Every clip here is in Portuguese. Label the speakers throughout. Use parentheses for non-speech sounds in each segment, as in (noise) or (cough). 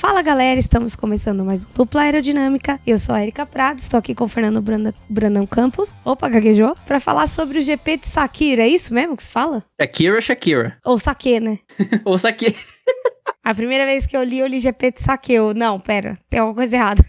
Speaker 1: Fala galera, estamos começando mais um Dupla Aerodinâmica. Eu sou a Erika Prado, estou aqui com o Fernando Branda, Brandão Campos. Opa, gaguejou? Pra falar sobre o GP de Sakira, é isso mesmo que se fala?
Speaker 2: Shakira, Shakira.
Speaker 1: Ou Saque, né? (laughs)
Speaker 2: Ou Saque. (laughs)
Speaker 1: a primeira vez que eu li, eu li GP de Sakeu. Não, pera, tem alguma coisa errada.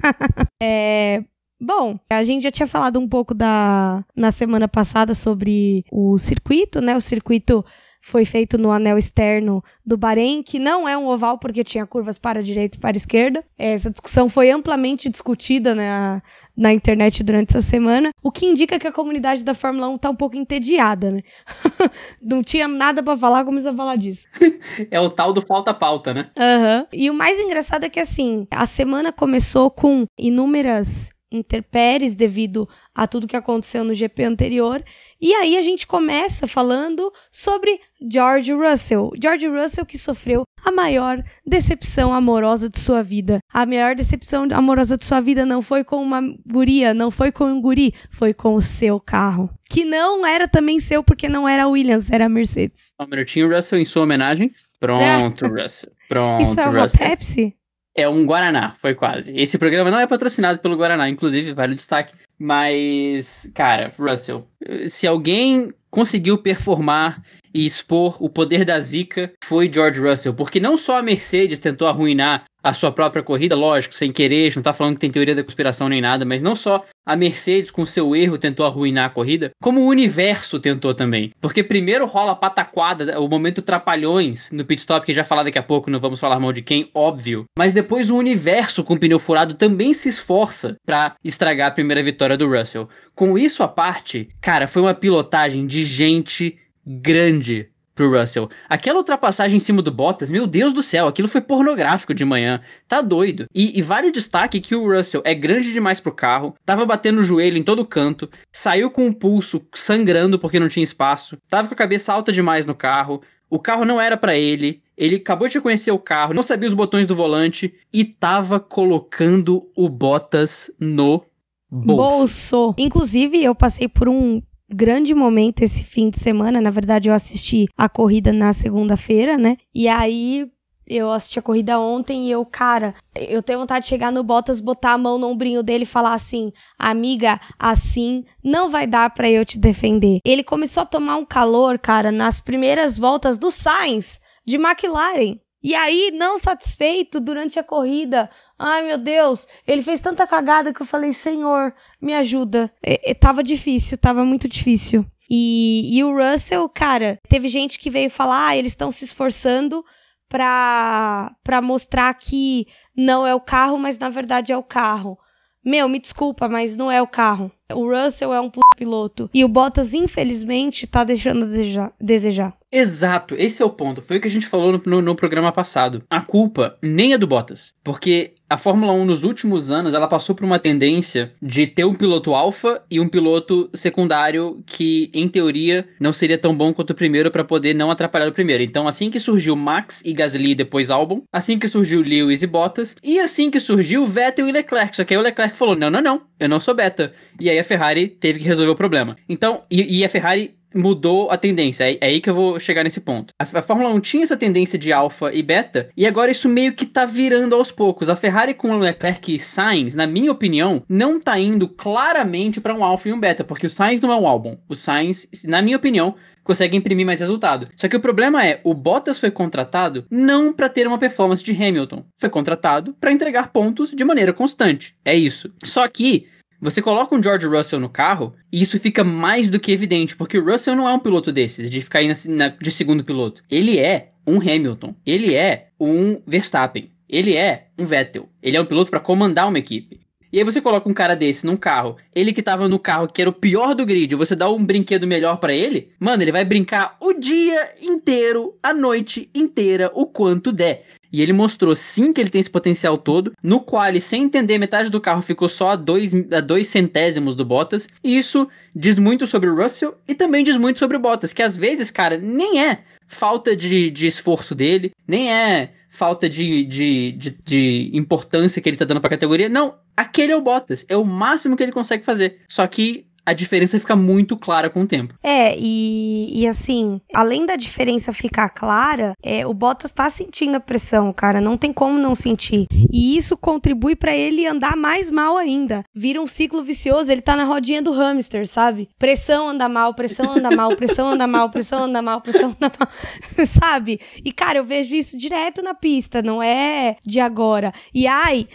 Speaker 1: (laughs) é, Bom, a gente já tinha falado um pouco da na semana passada sobre o circuito, né? O circuito foi feito no anel externo do Bahrein, que não é um oval porque tinha curvas para a direita e para a esquerda. Essa discussão foi amplamente discutida na, na internet durante essa semana, o que indica que a comunidade da Fórmula 1 tá um pouco entediada, né? (laughs) não tinha nada para falar, começou a falar disso. (laughs)
Speaker 2: é o tal do falta-pauta, né?
Speaker 1: Aham. Uhum. E o mais engraçado é que, assim, a semana começou com inúmeras interpéries devido a tudo que aconteceu no GP anterior. E aí a gente começa falando sobre George Russell. George Russell que sofreu a maior decepção amorosa de sua vida. A maior decepção amorosa de sua vida não foi com uma guria, não foi com um guri, foi com o seu carro. Que não era também seu porque não era Williams, era Mercedes.
Speaker 2: Um minutinho, Russell, em sua homenagem. (laughs) Pronto, Russell. Pronto,
Speaker 1: Isso é uma
Speaker 2: Russell.
Speaker 1: Pepsi?
Speaker 2: É um Guaraná, foi quase. Esse programa não é patrocinado pelo Guaraná, inclusive, vale o destaque. Mas, cara, Russell, se alguém conseguiu performar e expor o poder da zica foi George Russell, porque não só a Mercedes tentou arruinar a sua própria corrida, lógico, sem querer, não tá falando que tem teoria da conspiração nem nada, mas não só a Mercedes com seu erro tentou arruinar a corrida, como o universo tentou também. Porque primeiro rola a pataquada, o momento trapalhões no pit stop, que já falar daqui a pouco, não vamos falar mal de quem, óbvio. Mas depois o universo com pneu furado também se esforça para estragar a primeira vitória do Russell. Com isso à parte, cara, foi uma pilotagem de gente grande pro Russell. Aquela ultrapassagem em cima do Bottas, meu Deus do céu, aquilo foi pornográfico de manhã. Tá doido. E, e vale o destaque que o Russell é grande demais pro carro, tava batendo o joelho em todo canto, saiu com o pulso sangrando porque não tinha espaço, tava com a cabeça alta demais no carro, o carro não era para ele, ele acabou de conhecer o carro, não sabia os botões do volante e tava colocando o Bottas no bolso.
Speaker 1: bolso. Inclusive, eu passei por um grande momento esse fim de semana. Na verdade, eu assisti a corrida na segunda-feira, né? E aí eu assisti a corrida ontem e eu, cara, eu tenho vontade de chegar no Bottas, botar a mão no ombrinho dele e falar assim: amiga, assim não vai dar para eu te defender. Ele começou a tomar um calor, cara, nas primeiras voltas do Sainz de McLaren. E aí, não satisfeito durante a corrida, ai meu Deus, ele fez tanta cagada que eu falei, Senhor, me ajuda. E, e, tava difícil, tava muito difícil. E, e o Russell, cara, teve gente que veio falar, ah, eles estão se esforçando pra, pra mostrar que não é o carro, mas na verdade é o carro. Meu, me desculpa, mas não é o carro. O Russell é um piloto. E o Bottas, infelizmente, tá deixando a desejar.
Speaker 2: Exato, esse é o ponto. Foi o que a gente falou no, no, no, programa passado. A culpa nem é do Bottas, porque a Fórmula 1 nos últimos anos ela passou por uma tendência de ter um piloto alfa e um piloto secundário que, em teoria, não seria tão bom quanto o primeiro para poder não atrapalhar o primeiro. Então, assim que surgiu Max e Gasly depois Albon, assim que surgiu Lewis e Bottas, e assim que surgiu Vettel e Leclerc. Só que aí o Leclerc falou: não, não, não, eu não sou beta. E aí a Ferrari teve que resolver o problema. Então, e, e a Ferrari mudou a tendência. É, é, aí que eu vou chegar nesse ponto. A, a Fórmula 1 tinha essa tendência de alfa e beta, e agora isso meio que tá virando aos poucos. A Ferrari com o Leclerc e Sainz, na minha opinião, não tá indo claramente para um alfa e um beta, porque o Sainz não é um álbum. O Sainz, na minha opinião, consegue imprimir mais resultado. Só que o problema é, o Bottas foi contratado não para ter uma performance de Hamilton, foi contratado para entregar pontos de maneira constante. É isso. Só que você coloca um George Russell no carro e isso fica mais do que evidente, porque o Russell não é um piloto desses, de ficar aí na, na, de segundo piloto. Ele é um Hamilton, ele é um Verstappen, ele é um Vettel, ele é um piloto para comandar uma equipe. E aí você coloca um cara desse num carro, ele que tava no carro que era o pior do grid, você dá um brinquedo melhor para ele, mano, ele vai brincar o dia inteiro, a noite inteira, o quanto der. E ele mostrou sim que ele tem esse potencial todo, no qual ele, sem entender, metade do carro ficou só a dois, a dois centésimos do Bottas. E isso diz muito sobre o Russell e também diz muito sobre o Bottas, que às vezes, cara, nem é falta de, de esforço dele, nem é falta de, de, de, de, importância que ele tá dando pra categoria. Não, aquele é o Bottas. É o máximo que ele consegue fazer. Só que a diferença fica muito clara com o tempo.
Speaker 1: É, e, e assim, além da diferença ficar clara, é, o Bottas tá sentindo a pressão, cara, não tem como não sentir. E isso contribui para ele andar mais mal ainda. Vira um ciclo vicioso, ele tá na rodinha do hamster, sabe? Pressão anda mal, pressão anda mal, pressão anda mal, pressão anda mal, pressão anda mal, (laughs) sabe? E cara, eu vejo isso direto na pista, não é de agora. E ai,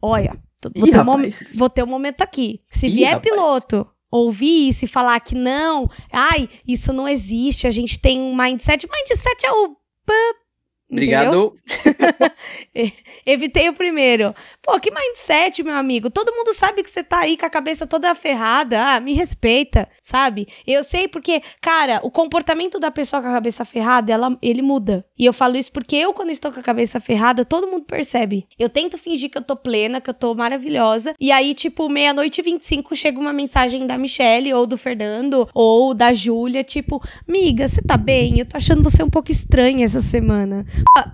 Speaker 1: olha, Vou, Ih, ter um vou, ter um momento aqui. Se Ih, vier rapaz. piloto ouvir isso e falar que não, ai, isso não existe, a gente tem um mindset. Mindset é o
Speaker 2: Obrigado. (laughs)
Speaker 1: Evitei o primeiro. Pô, que mindset, meu amigo. Todo mundo sabe que você tá aí com a cabeça toda ferrada. Ah, me respeita, sabe? Eu sei porque, cara, o comportamento da pessoa com a cabeça ferrada, ela, ele muda. E eu falo isso porque eu, quando estou com a cabeça ferrada, todo mundo percebe. Eu tento fingir que eu tô plena, que eu tô maravilhosa. E aí, tipo, meia-noite e 25 chega uma mensagem da Michelle, ou do Fernando, ou da Júlia, tipo, miga, você tá bem? Eu tô achando você um pouco estranha essa semana.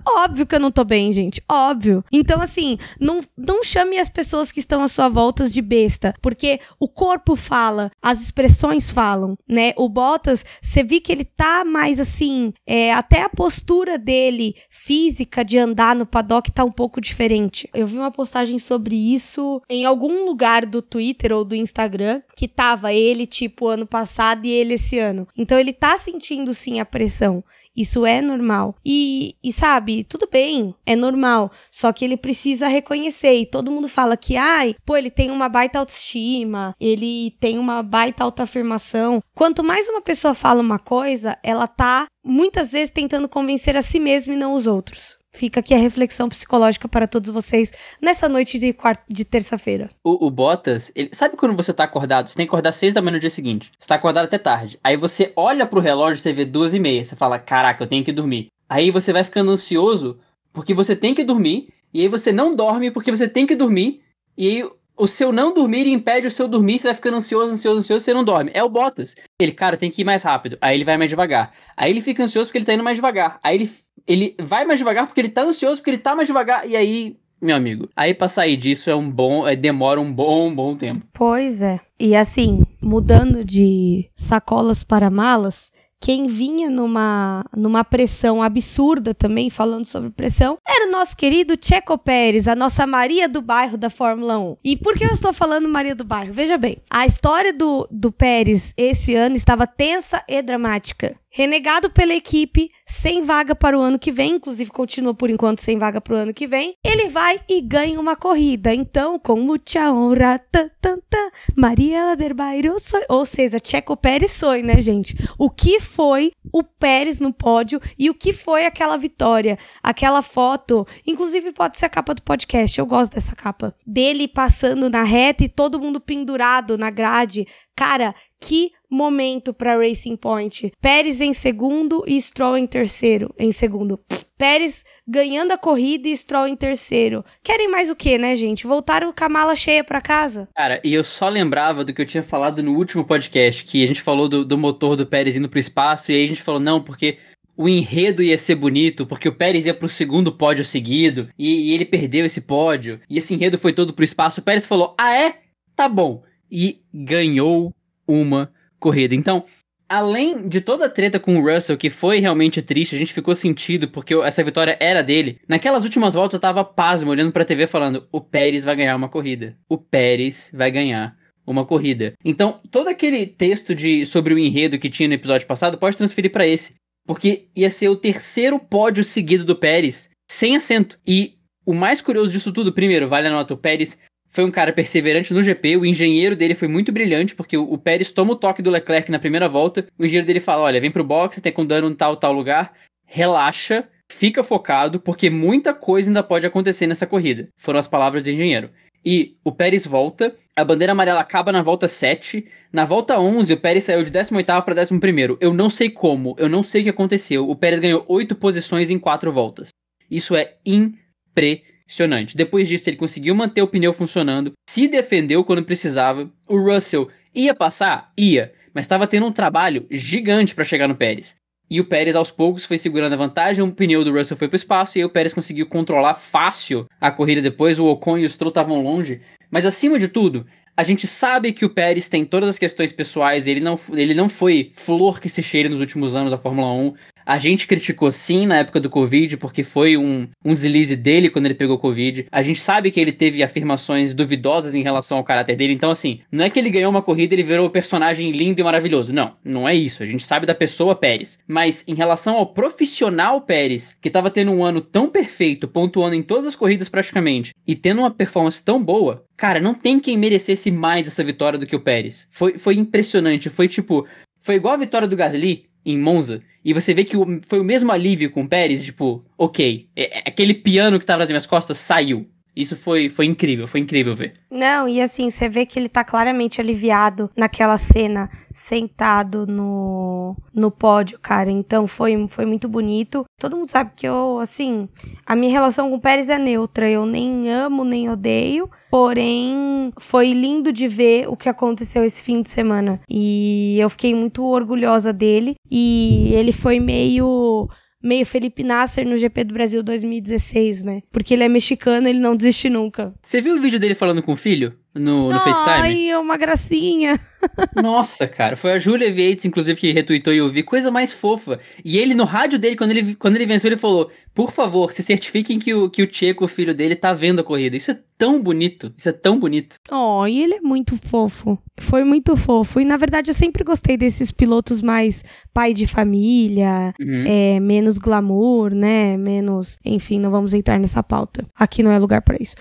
Speaker 1: Óbvio que eu não tô bem, gente. Óbvio. Então, assim, não, não chame as pessoas que estão à sua volta de besta. Porque o corpo fala, as expressões falam, né? O Bottas, você viu que ele tá mais assim, é, até a postura dele física de andar no paddock tá um pouco diferente. Eu vi uma postagem sobre isso em algum lugar do Twitter ou do Instagram que tava ele, tipo, ano passado e ele esse ano. Então ele tá sentindo sim a pressão. Isso é normal. E, e sabe, tudo bem, é normal. Só que ele precisa reconhecer. E todo mundo fala que, ai, pô, ele tem uma baita autoestima, ele tem uma baita autoafirmação. Quanto mais uma pessoa fala uma coisa, ela tá muitas vezes tentando convencer a si mesma e não os outros. Fica aqui a reflexão psicológica para todos vocês nessa noite de, de terça-feira.
Speaker 2: O, o, Bottas, ele, sabe quando você tá acordado? Você tem que acordar seis da manhã no dia seguinte. Você tá acordado até tarde. Aí você olha pro relógio, você vê duas e meia. Você fala, caraca, eu tenho que dormir. Aí você vai ficando ansioso porque você tem que dormir. E aí você não dorme porque você tem que dormir. E aí o seu não dormir impede o seu dormir, você vai ficando ansioso, ansioso, ansioso, você não dorme. É o Bottas. Ele, cara, tem que ir mais rápido. Aí ele vai mais devagar. Aí ele fica ansioso porque ele tá indo mais devagar. Aí ele ele vai mais devagar porque ele tá ansioso, porque ele tá mais devagar, e aí, meu amigo, aí pra sair disso é um bom, é, demora um bom, bom tempo.
Speaker 1: Pois é. E assim, mudando de sacolas para malas, quem vinha numa, numa pressão absurda também, falando sobre pressão, era o nosso querido Checo Pérez, a nossa Maria do Bairro da Fórmula 1. E por que eu estou falando Maria do Bairro? Veja bem, a história do, do Pérez esse ano estava tensa e dramática renegado pela equipe, sem vaga para o ano que vem, inclusive continua por enquanto sem vaga para o ano que vem, ele vai e ganha uma corrida. Então, com muita honra, tan, tan, tan, Maria Laderbairo, ou seja, Checo Pérez foi, né, gente? O que foi o Pérez no pódio e o que foi aquela vitória, aquela foto, inclusive pode ser a capa do podcast, eu gosto dessa capa, dele passando na reta e todo mundo pendurado na grade. Cara, que momento para Racing Point. Pérez em segundo e Stroll em terceiro. Em segundo. Pérez ganhando a corrida e Stroll em terceiro. Querem mais o que, né, gente? Voltaram com a mala cheia para casa.
Speaker 2: Cara, e eu só lembrava do que eu tinha falado no último podcast, que a gente falou do, do motor do Pérez indo pro espaço, e aí a gente falou, não, porque o enredo ia ser bonito, porque o Pérez ia pro segundo pódio seguido, e, e ele perdeu esse pódio, e esse enredo foi todo pro espaço. O Pérez falou, ah é? Tá bom. E ganhou uma corrida. Então, além de toda a treta com o Russell, que foi realmente triste, a gente ficou sentido porque essa vitória era dele. Naquelas últimas voltas eu tava pasmo, olhando pra TV falando: o Pérez vai ganhar uma corrida. O Pérez vai ganhar uma corrida. Então, todo aquele texto de sobre o enredo que tinha no episódio passado pode transferir para esse, porque ia ser o terceiro pódio seguido do Pérez sem assento. E o mais curioso disso tudo, primeiro, vale a nota, o Pérez foi um cara perseverante no GP, o engenheiro dele foi muito brilhante, porque o, Pérez toma o toque do Leclerc na primeira volta, o engenheiro dele fala, olha, vem pro box, tem com dano em tal, tal lugar, relaxa, fica focado, porque muita coisa ainda pode acontecer nessa corrida. Foram as palavras do engenheiro. E o Pérez volta, a bandeira amarela acaba na volta 7, na volta 11 o Pérez saiu de 18º para 11º. Eu não sei como, eu não sei o que aconteceu. O Pérez ganhou 8 posições em 4 voltas. Isso é impressionante impressionante. Depois disso, ele conseguiu manter o pneu funcionando, se defendeu quando precisava. O Russell ia passar? Ia, mas estava tendo um trabalho gigante para chegar no Pérez. E o Pérez aos poucos foi segurando a vantagem, o pneu do Russell foi para o espaço e aí o Pérez conseguiu controlar fácil a corrida depois. O Ocon e o Stroll estavam longe, mas acima de tudo, A gente sabe que o Pérez tem todas as questões pessoais, ele não, ele não foi flor que se cheire nos últimos anos da Fórmula 1. A gente criticou sim na época do Covid, porque foi um, um deslize dele quando ele pegou Covid. A gente sabe que ele teve afirmações duvidosas em relação ao caráter dele. Então, assim, não é que ele ganhou uma corrida e ele virou um personagem lindo e maravilhoso. Não, não é isso. A gente sabe da pessoa Pérez. Mas em relação ao profissional Pérez, que tava tendo um ano tão perfeito, pontuando em todas as corridas praticamente, e tendo uma performance tão boa, cara, não tem quem merecesse mais essa vitória do que o Pérez. Foi, foi impressionante. Foi tipo. Foi igual a vitória do Gasly em Monza, e você vê que o, foi o mesmo alívio com o Pérez, tipo, ok, é, é, aquele piano que tava nas minhas costas saiu. Isso foi, foi incrível, foi incrível ver.
Speaker 1: Não, e assim, você vê que ele tá claramente aliviado naquela cena, sentado no, no pódio, cara. Então foi, foi muito bonito. Todo mundo sabe que eu, assim, a minha relação com o Pérez é neutra. Eu nem amo, nem odeio. Porém, foi lindo de ver o que aconteceu esse fim de semana. E eu fiquei muito orgulhosa dele. E ele foi meio meio Felipe Nasser no GP do Brasil 2016, né? Porque ele é mexicano, ele não desiste nunca.
Speaker 2: Você viu o vídeo dele falando com o filho? No, no FaceTime?
Speaker 1: Ai, é uma gracinha. (laughs)
Speaker 2: Nossa, cara. Foi a Julia Viates, inclusive, que retweetou e eu vi. Coisa mais fofa. E ele, no rádio dele, quando ele, quando ele venceu, ele falou: Por favor, se certifiquem que o, que o Checo, o filho dele, tá vendo a corrida. Isso é tão bonito. Isso é tão bonito.
Speaker 1: Oh, e ele é muito fofo. Foi muito fofo. E, na verdade, eu sempre gostei desses pilotos mais pai de família, uhum. é, menos glamour, né? Menos. Enfim, não vamos entrar nessa pauta. Aqui não é lugar para isso.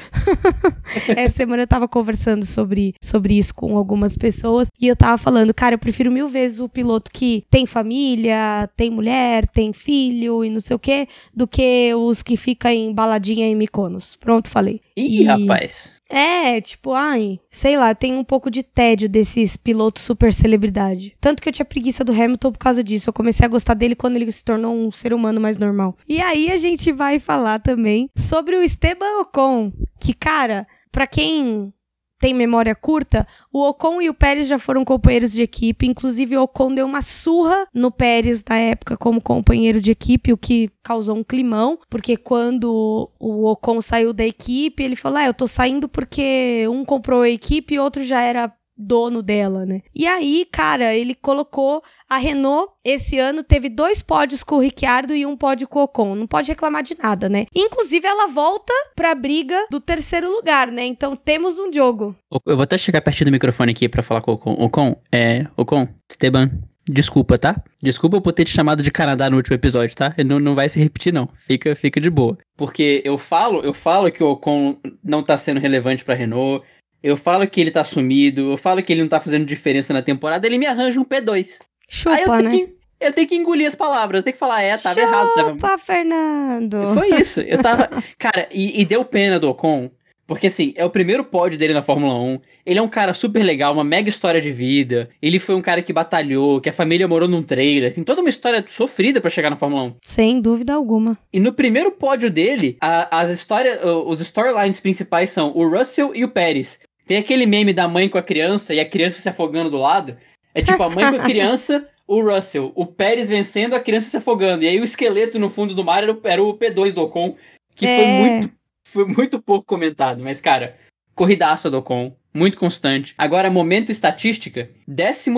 Speaker 1: (laughs) Essa semana eu tava conversando sobre, sobre isso com algumas pessoas e eu tava falando, cara, eu prefiro mil vezes o piloto que tem família, tem mulher, tem filho e não sei o quê, do que os que ficam em baladinha em Mykonos. Pronto, falei.
Speaker 2: Ih, e... rapaz.
Speaker 1: É, tipo, ai, sei lá, tem um pouco de tédio desses pilotos super celebridade. Tanto que eu tinha preguiça do Hamilton por causa disso. Eu comecei a gostar dele quando ele se tornou um ser humano mais normal. E aí a gente vai falar também sobre o Esteban Ocon, que, cara, para quem tem memória curta, o Ocon e o Pérez já foram companheiros de equipe. Inclusive, o Ocon deu uma surra no Pérez na época como companheiro de equipe, o que causou um climão, porque quando o Ocon saiu da equipe, ele falou: Ah, eu tô saindo porque um comprou a equipe e outro já era dono dela, né? E aí, cara, ele colocou a Renault esse ano teve dois pódios com o Ricciardo e um pódio com o Ocon. Não pode reclamar de nada, né? Inclusive, ela volta pra briga do terceiro lugar, né? Então temos um jogo.
Speaker 2: Eu vou até chegar pertinho do microfone aqui para falar com o Ocon. Ocon, é. Ocon, Esteban, Desculpa, tá? Desculpa por ter te chamado de Canadá no último episódio, tá? Não, não vai se repetir, não. Fica, fica de boa. Porque eu falo, eu falo que o Ocon não tá sendo relevante pra Renault. Eu falo que ele tá sumido, eu falo que ele não tá fazendo diferença na temporada, ele me arranja um P2.
Speaker 1: Chupa, Aí eu né?
Speaker 2: Que, eu tenho que engolir as palavras, eu tenho que falar, é, tava
Speaker 1: Chupa,
Speaker 2: errado.
Speaker 1: Chupa, Fernando.
Speaker 2: Foi isso, eu tava... (laughs) Cara, e, e deu pena do Ocon, porque assim, é o primeiro pódio dele na Fórmula 1. Ele é um cara super legal, uma mega história de vida. Ele foi um cara que batalhou, que a família morou num trailer. Tem toda uma história sofrida para chegar na Fórmula 1.
Speaker 1: Sem dúvida alguma.
Speaker 2: E no primeiro pódio dele, a, as histórias, os storylines principais são o Russell e o Pérez. Tem aquele meme da mãe com a criança e a criança se afogando do lado. É tipo a mãe com a criança, (laughs) o Russell, o Pérez vencendo, a criança se afogando. E aí o esqueleto no fundo do mar era o, era o P2 do Ocon, que é. foi, muito, foi muito pouco comentado. Mas, cara, corridaça do Ocon, muito constante. Agora, momento estatística: 13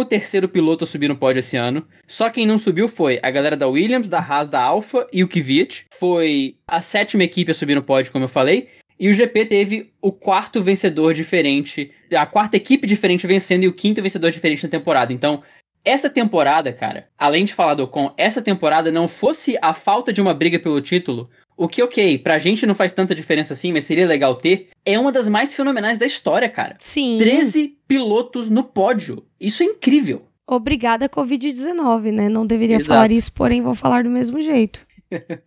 Speaker 2: piloto a subir no pódio esse ano. Só quem não subiu foi a galera da Williams, da Haas, da Alfa e o Kvyat. Foi a sétima equipe a subir no pódio, como eu falei. E o GP teve o quarto vencedor diferente, a quarta equipe diferente vencendo e o quinto vencedor diferente na temporada. Então, essa temporada, cara, além de falar do Ocon, essa temporada não fosse a falta de uma briga pelo título, o que, ok, pra gente não faz tanta diferença assim, mas seria legal ter, é uma das mais fenomenais da história, cara.
Speaker 1: Sim.
Speaker 2: 13 pilotos no pódio. Isso é incrível.
Speaker 1: Obrigada, Covid-19, né? Não deveria Exato. falar isso, porém vou falar do mesmo jeito.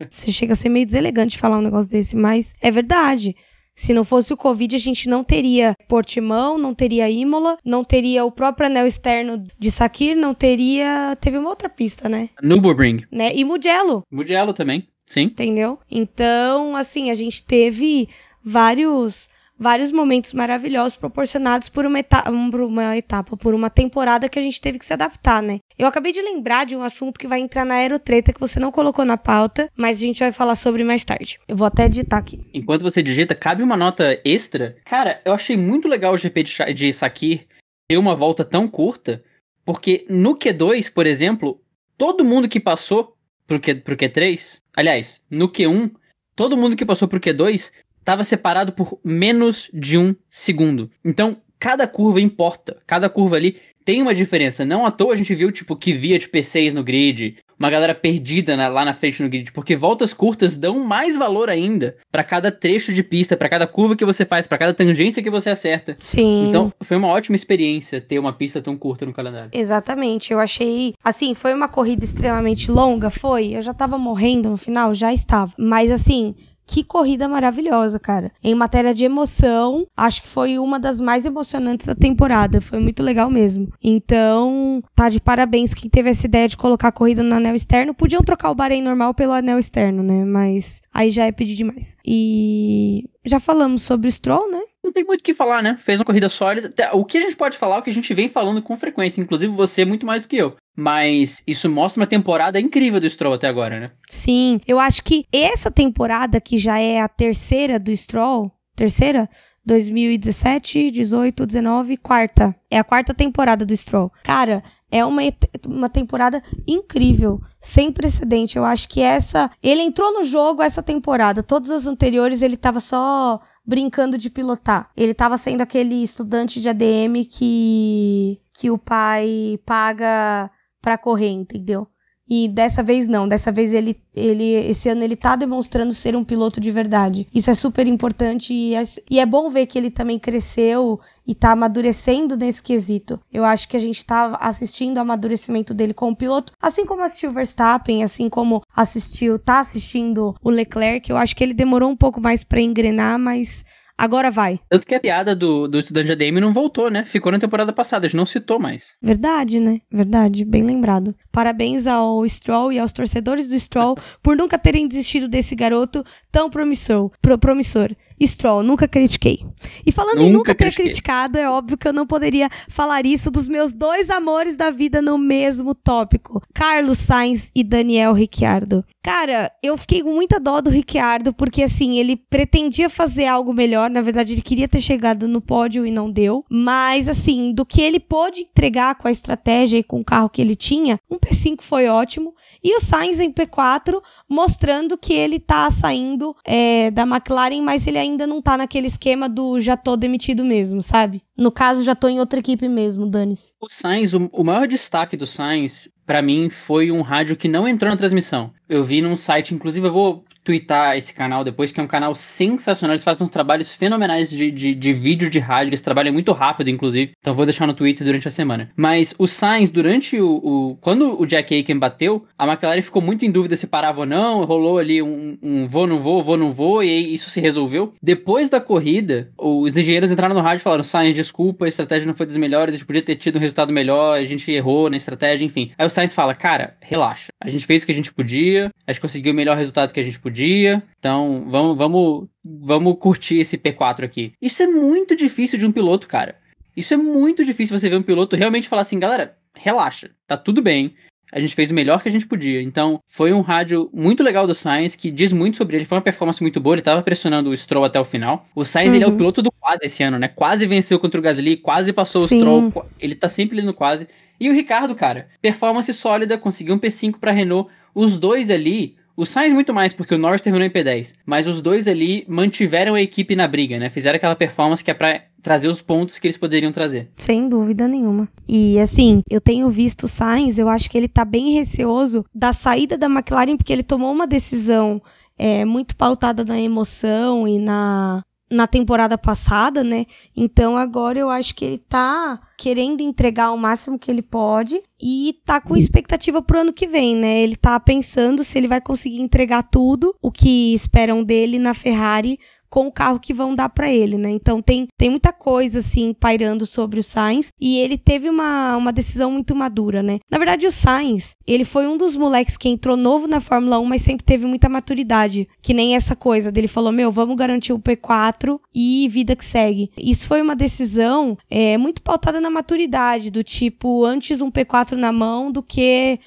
Speaker 1: Você chega a ser meio deselegante falar um negócio desse, mas é verdade. Se não fosse o Covid, a gente não teria Portimão, não teria Imola, não teria o próprio anel externo de Sakir, não teria. Teve uma outra pista, né?
Speaker 2: Nürburgring.
Speaker 1: Né? E Mugello.
Speaker 2: Mugello também, sim.
Speaker 1: Entendeu? Então, assim, a gente teve vários vários momentos maravilhosos proporcionados por uma, etapa, por uma etapa, por uma temporada que a gente teve que se adaptar, né? Eu acabei de lembrar de um assunto que vai entrar na aerotreta que você não colocou na pauta, mas a gente vai falar sobre mais tarde. Eu vou até digitar aqui.
Speaker 2: Enquanto você digita, cabe uma nota extra. Cara, eu achei muito legal o GP de, de Sakir ter uma volta tão curta, porque no Q2, por exemplo, todo mundo que passou pro, Q, pro Q3, aliás, no Q1, todo mundo que passou pro Q2 estava separado por menos de um segundo. Então, cada curva importa. Cada curva ali tem uma diferença. Não à toa a gente viu, tipo, que via de P6 no grid, uma galera perdida na, lá na frente no grid, porque voltas curtas dão mais valor ainda para cada trecho de pista, para cada curva que você faz, para cada tangência que você acerta.
Speaker 1: Sim.
Speaker 2: Então, foi uma ótima experiência ter uma pista tão curta no calendário.
Speaker 1: Exatamente. Eu achei, assim, foi uma corrida extremamente longa, foi. Eu já tava morrendo no final, já estava. Mas assim, que corrida maravilhosa, cara. Em matéria de emoção, acho que foi uma das mais emocionantes da temporada. Foi muito legal mesmo. Então, tá de parabéns quem teve essa ideia de colocar a corrida no anel externo. Podiam trocar o Bahrein normal pelo anel externo, né? Mas aí já é pedir demais. E já falamos sobre o Stroll, né?
Speaker 2: Não tem muito o que falar, né? Fez uma corrida sólida. O que a gente pode falar é o que a gente vem falando com frequência, inclusive você muito mais do que eu. Mas isso mostra uma temporada incrível do Stroll até agora, né?
Speaker 1: Sim, eu acho que essa temporada, que já é a terceira do Stroll, terceira? 2017, 18, 19, quarta. É a quarta temporada do Stroll. Cara, é uma, uma temporada incrível, sem precedente. Eu acho que essa. Ele entrou no jogo essa temporada. Todas as anteriores ele tava só brincando de pilotar. Ele tava sendo aquele estudante de ADM que, que o pai paga para correr, entendeu? E dessa vez não, dessa vez ele, ele esse ano ele tá demonstrando ser um piloto de verdade. Isso é super importante e é, e é bom ver que ele também cresceu e tá amadurecendo nesse quesito. Eu acho que a gente tá assistindo o amadurecimento dele como piloto, assim como assistiu o Verstappen, assim como assistiu, tá assistindo o Leclerc. Eu acho que ele demorou um pouco mais para engrenar, mas Agora vai.
Speaker 2: Tanto que a piada do, do estudante ADM não voltou, né? Ficou na temporada passada, a gente não citou mais.
Speaker 1: Verdade, né? Verdade, bem lembrado. Parabéns ao Stroll e aos torcedores do Stroll (laughs) por nunca terem desistido desse garoto tão promissor. Pro, promissor. Stroll, nunca critiquei. E falando nunca em nunca ter critiquei. criticado, é óbvio que eu não poderia falar isso dos meus dois amores da vida no mesmo tópico: Carlos Sainz e Daniel Ricciardo. Cara, eu fiquei com muita dó do Ricciardo, porque assim, ele pretendia fazer algo melhor. Na verdade, ele queria ter chegado no pódio e não deu. Mas, assim, do que ele pôde entregar com a estratégia e com o carro que ele tinha, um P5 foi ótimo. E o Sainz em P4, mostrando que ele tá saindo é, da McLaren, mas ele ainda não tá naquele esquema do já tô demitido mesmo, sabe? No caso, já tô em outra equipe mesmo, Danis.
Speaker 2: O Sainz, o, o maior destaque do Sainz, para mim, foi um rádio que não entrou na transmissão. Eu vi num site, inclusive eu vou twittar esse canal depois, que é um canal sensacional. Eles fazem uns trabalhos fenomenais de, de, de vídeo de rádio. Eles trabalham muito rápido, inclusive. Então vou deixar no Twitter durante a semana. Mas o Sainz, durante o, o. Quando o Jack Aiken bateu, a McLaren ficou muito em dúvida se parava ou não. Rolou ali um, um vou, não vou, vou, não vou. E aí isso se resolveu. Depois da corrida, os engenheiros entraram no rádio e falaram: Sainz, desculpa, a estratégia não foi das melhores. A gente podia ter tido um resultado melhor. A gente errou na estratégia, enfim. Aí o Sainz fala: Cara, relaxa. A gente fez o que a gente podia. A gente conseguiu o melhor resultado que a gente podia. Então, vamos, vamos, vamos curtir esse P4 aqui. Isso é muito difícil de um piloto, cara. Isso é muito difícil você ver um piloto realmente falar assim, galera, relaxa, tá tudo bem. A gente fez o melhor que a gente podia. Então, foi um rádio muito legal do Sainz, que diz muito sobre ele. Foi uma performance muito boa, ele tava pressionando o Stroll até o final. O Sainz, uhum. ele é o uhum. piloto do quase esse ano, né? Quase venceu contra o Gasly, quase passou Sim. o Stroll. Ele tá sempre ali no quase. E o Ricardo, cara, performance sólida, conseguiu um P5 pra Renault. Os dois ali, o Sainz muito mais, porque o Norris terminou em P10. Mas os dois ali mantiveram a equipe na briga, né? Fizeram aquela performance que é pra trazer os pontos que eles poderiam trazer.
Speaker 1: Sem dúvida nenhuma. E assim, eu tenho visto o Sainz, eu acho que ele tá bem receoso da saída da McLaren, porque ele tomou uma decisão é, muito pautada na emoção e na na temporada passada, né? Então agora eu acho que ele tá querendo entregar o máximo que ele pode e tá com expectativa pro ano que vem, né? Ele tá pensando se ele vai conseguir entregar tudo o que esperam dele na Ferrari com o carro que vão dar para ele, né? Então tem, tem muita coisa assim pairando sobre o Sainz e ele teve uma, uma decisão muito madura, né? Na verdade, o Sainz, ele foi um dos moleques que entrou novo na Fórmula 1, mas sempre teve muita maturidade, que nem essa coisa dele falou: "Meu, vamos garantir o P4 e vida que segue". Isso foi uma decisão é, muito pautada na maturidade, do tipo, antes um P4 na mão do que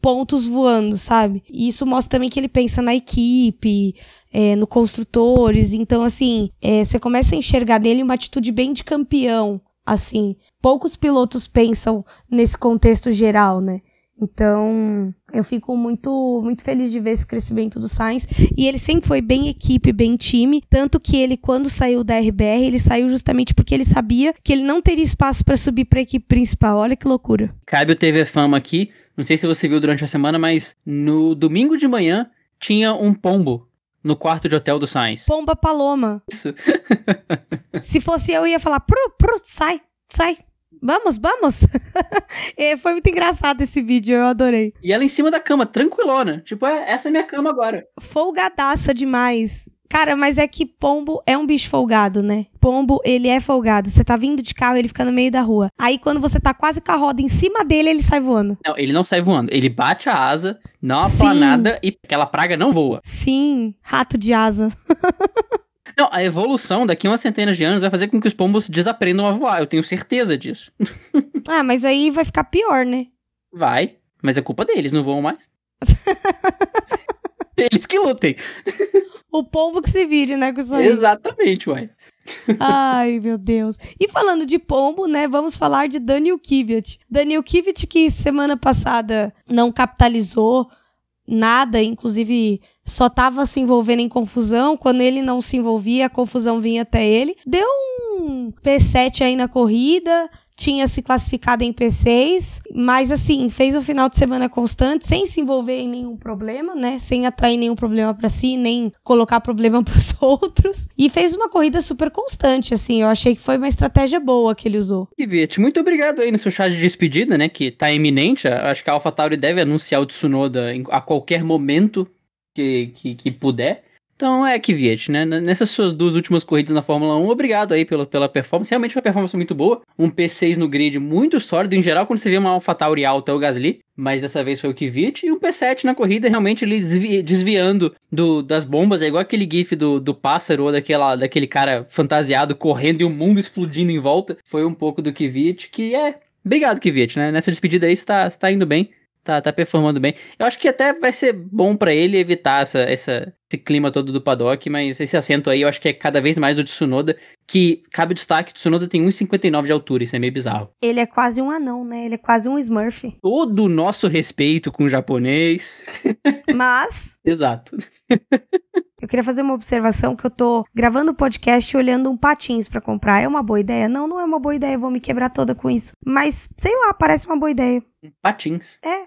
Speaker 1: pontos voando, sabe? E isso mostra também que ele pensa na equipe, é, no construtores. Então, assim, é, você começa a enxergar nele uma atitude bem de campeão. Assim, poucos pilotos pensam nesse contexto geral, né? Então, eu fico muito muito feliz de ver esse crescimento do Sainz. E ele sempre foi bem equipe, bem time. Tanto que ele, quando saiu da RBR, ele saiu justamente porque ele sabia que ele não teria espaço para subir para a equipe principal. Olha que loucura.
Speaker 2: Cabe o TV Fama aqui. Não sei se você viu durante a semana, mas no domingo de manhã tinha um pombo no quarto de hotel do Sainz.
Speaker 1: Pomba Paloma.
Speaker 2: Isso. (laughs)
Speaker 1: Se fosse eu, ia falar, pru, pru, sai, sai. Vamos, vamos. (laughs) é, foi muito engraçado esse vídeo, eu adorei.
Speaker 2: E ela em cima da cama, tranquilona. Tipo, é, essa é minha cama agora.
Speaker 1: Folgadaça demais. Cara, mas é que pombo é um bicho folgado, né? Pombo, ele é folgado. Você tá vindo de carro, ele fica no meio da rua. Aí quando você tá quase com a roda em cima dele, ele sai voando.
Speaker 2: Não, ele não sai voando. Ele bate a asa, dá uma planada e aquela praga não voa.
Speaker 1: Sim, rato de asa. (laughs)
Speaker 2: Não, a evolução daqui a umas centenas de anos vai fazer com que os pombos desaprendam a voar. Eu tenho certeza disso. (laughs)
Speaker 1: ah, mas aí vai ficar pior, né?
Speaker 2: Vai. Mas é culpa deles, não voam mais. (laughs) Eles que lutem. (laughs)
Speaker 1: O pombo que se vire, né, com isso aí.
Speaker 2: Exatamente, uai. (laughs)
Speaker 1: Ai, meu Deus. E falando de pombo, né, vamos falar de Daniel Kivet. Daniel Kivet que semana passada não capitalizou nada, inclusive só estava se envolvendo em confusão. Quando ele não se envolvia, a confusão vinha até ele. Deu um P7 aí na corrida, tinha se classificado em P6, mas assim, fez um final de semana constante, sem se envolver em nenhum problema, né? Sem atrair nenhum problema para si, nem colocar problema (laughs) para os outros. E fez uma corrida super constante, assim. Eu achei que foi uma estratégia boa que ele usou.
Speaker 2: Ivete, muito obrigado aí no seu chat de despedida, né? Que tá iminente. Acho que a AlphaTauri deve anunciar o Tsunoda a qualquer momento que, que, que puder. Então é Kvyat, né? Nessas suas duas últimas corridas na Fórmula 1, obrigado aí pela, pela performance. Realmente uma performance muito boa. Um P6 no grid muito sólido. Em geral, quando você vê uma AlphaTauri alta é o Gasly, mas dessa vez foi o Kvyat. E um P7 na corrida, realmente ele desvi desviando do, das bombas. É igual aquele gif do, do pássaro ou daquela, daquele cara fantasiado correndo e o mundo explodindo em volta. Foi um pouco do Kvyat, que é... Obrigado, Kvyat, né? Nessa despedida aí está tá indo bem. Tá, tá performando bem. Eu acho que até vai ser bom para ele evitar essa, essa, esse clima todo do paddock, mas esse assento aí eu acho que é cada vez mais do Tsunoda, que cabe o destaque, o Tsunoda tem 1,59 de altura, isso é meio bizarro.
Speaker 1: Ele é quase um anão, né? Ele é quase um Smurf.
Speaker 2: Todo o nosso respeito com o japonês. (laughs)
Speaker 1: Mas...
Speaker 2: Exato.
Speaker 1: Eu queria fazer uma observação que eu tô gravando o podcast olhando um patins para comprar. É uma boa ideia? Não, não é uma boa ideia, vou me quebrar toda com isso. Mas, sei lá, parece uma boa ideia.
Speaker 2: Patins.
Speaker 1: É,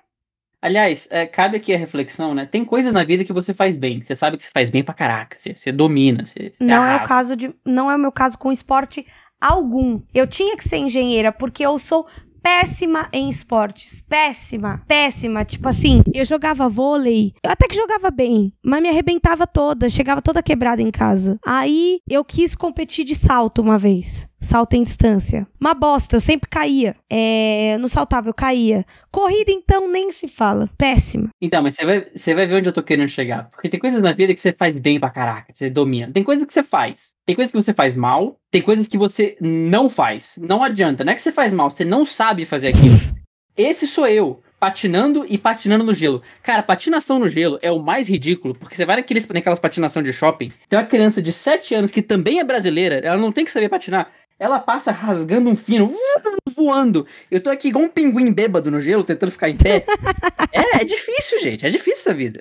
Speaker 2: Aliás, é, cabe aqui a reflexão, né? Tem coisas na vida que você faz bem. Você sabe que você faz bem pra caraca. Você, você domina. Você, você
Speaker 1: não arrasa. é o caso de. Não é o meu caso com esporte algum. Eu tinha que ser engenheira, porque eu sou péssima em esportes. Péssima, péssima. Tipo assim, eu jogava vôlei, eu até que jogava bem, mas me arrebentava toda, chegava toda quebrada em casa. Aí eu quis competir de salto uma vez salto em distância. Uma bosta, eu sempre caía. É, não saltava, eu caía. Corrida, então, nem se fala. Péssima.
Speaker 2: Então, mas você vai, você vai ver onde eu tô querendo chegar. Porque tem coisas na vida que você faz bem pra caraca, você domina. Tem coisas que você faz. Tem coisas que você faz mal, tem coisas que você não faz. Não adianta, não é que você faz mal, você não sabe fazer aquilo. Esse sou eu patinando e patinando no gelo. Cara, patinação no gelo é o mais ridículo, porque você vai naqueles, naquelas patinação de shopping, tem uma criança de 7 anos que também é brasileira, ela não tem que saber patinar. Ela passa rasgando um fino, voando. Eu tô aqui igual um pinguim bêbado no gelo, tentando ficar em pé. (laughs) é, é difícil, gente. É difícil essa vida.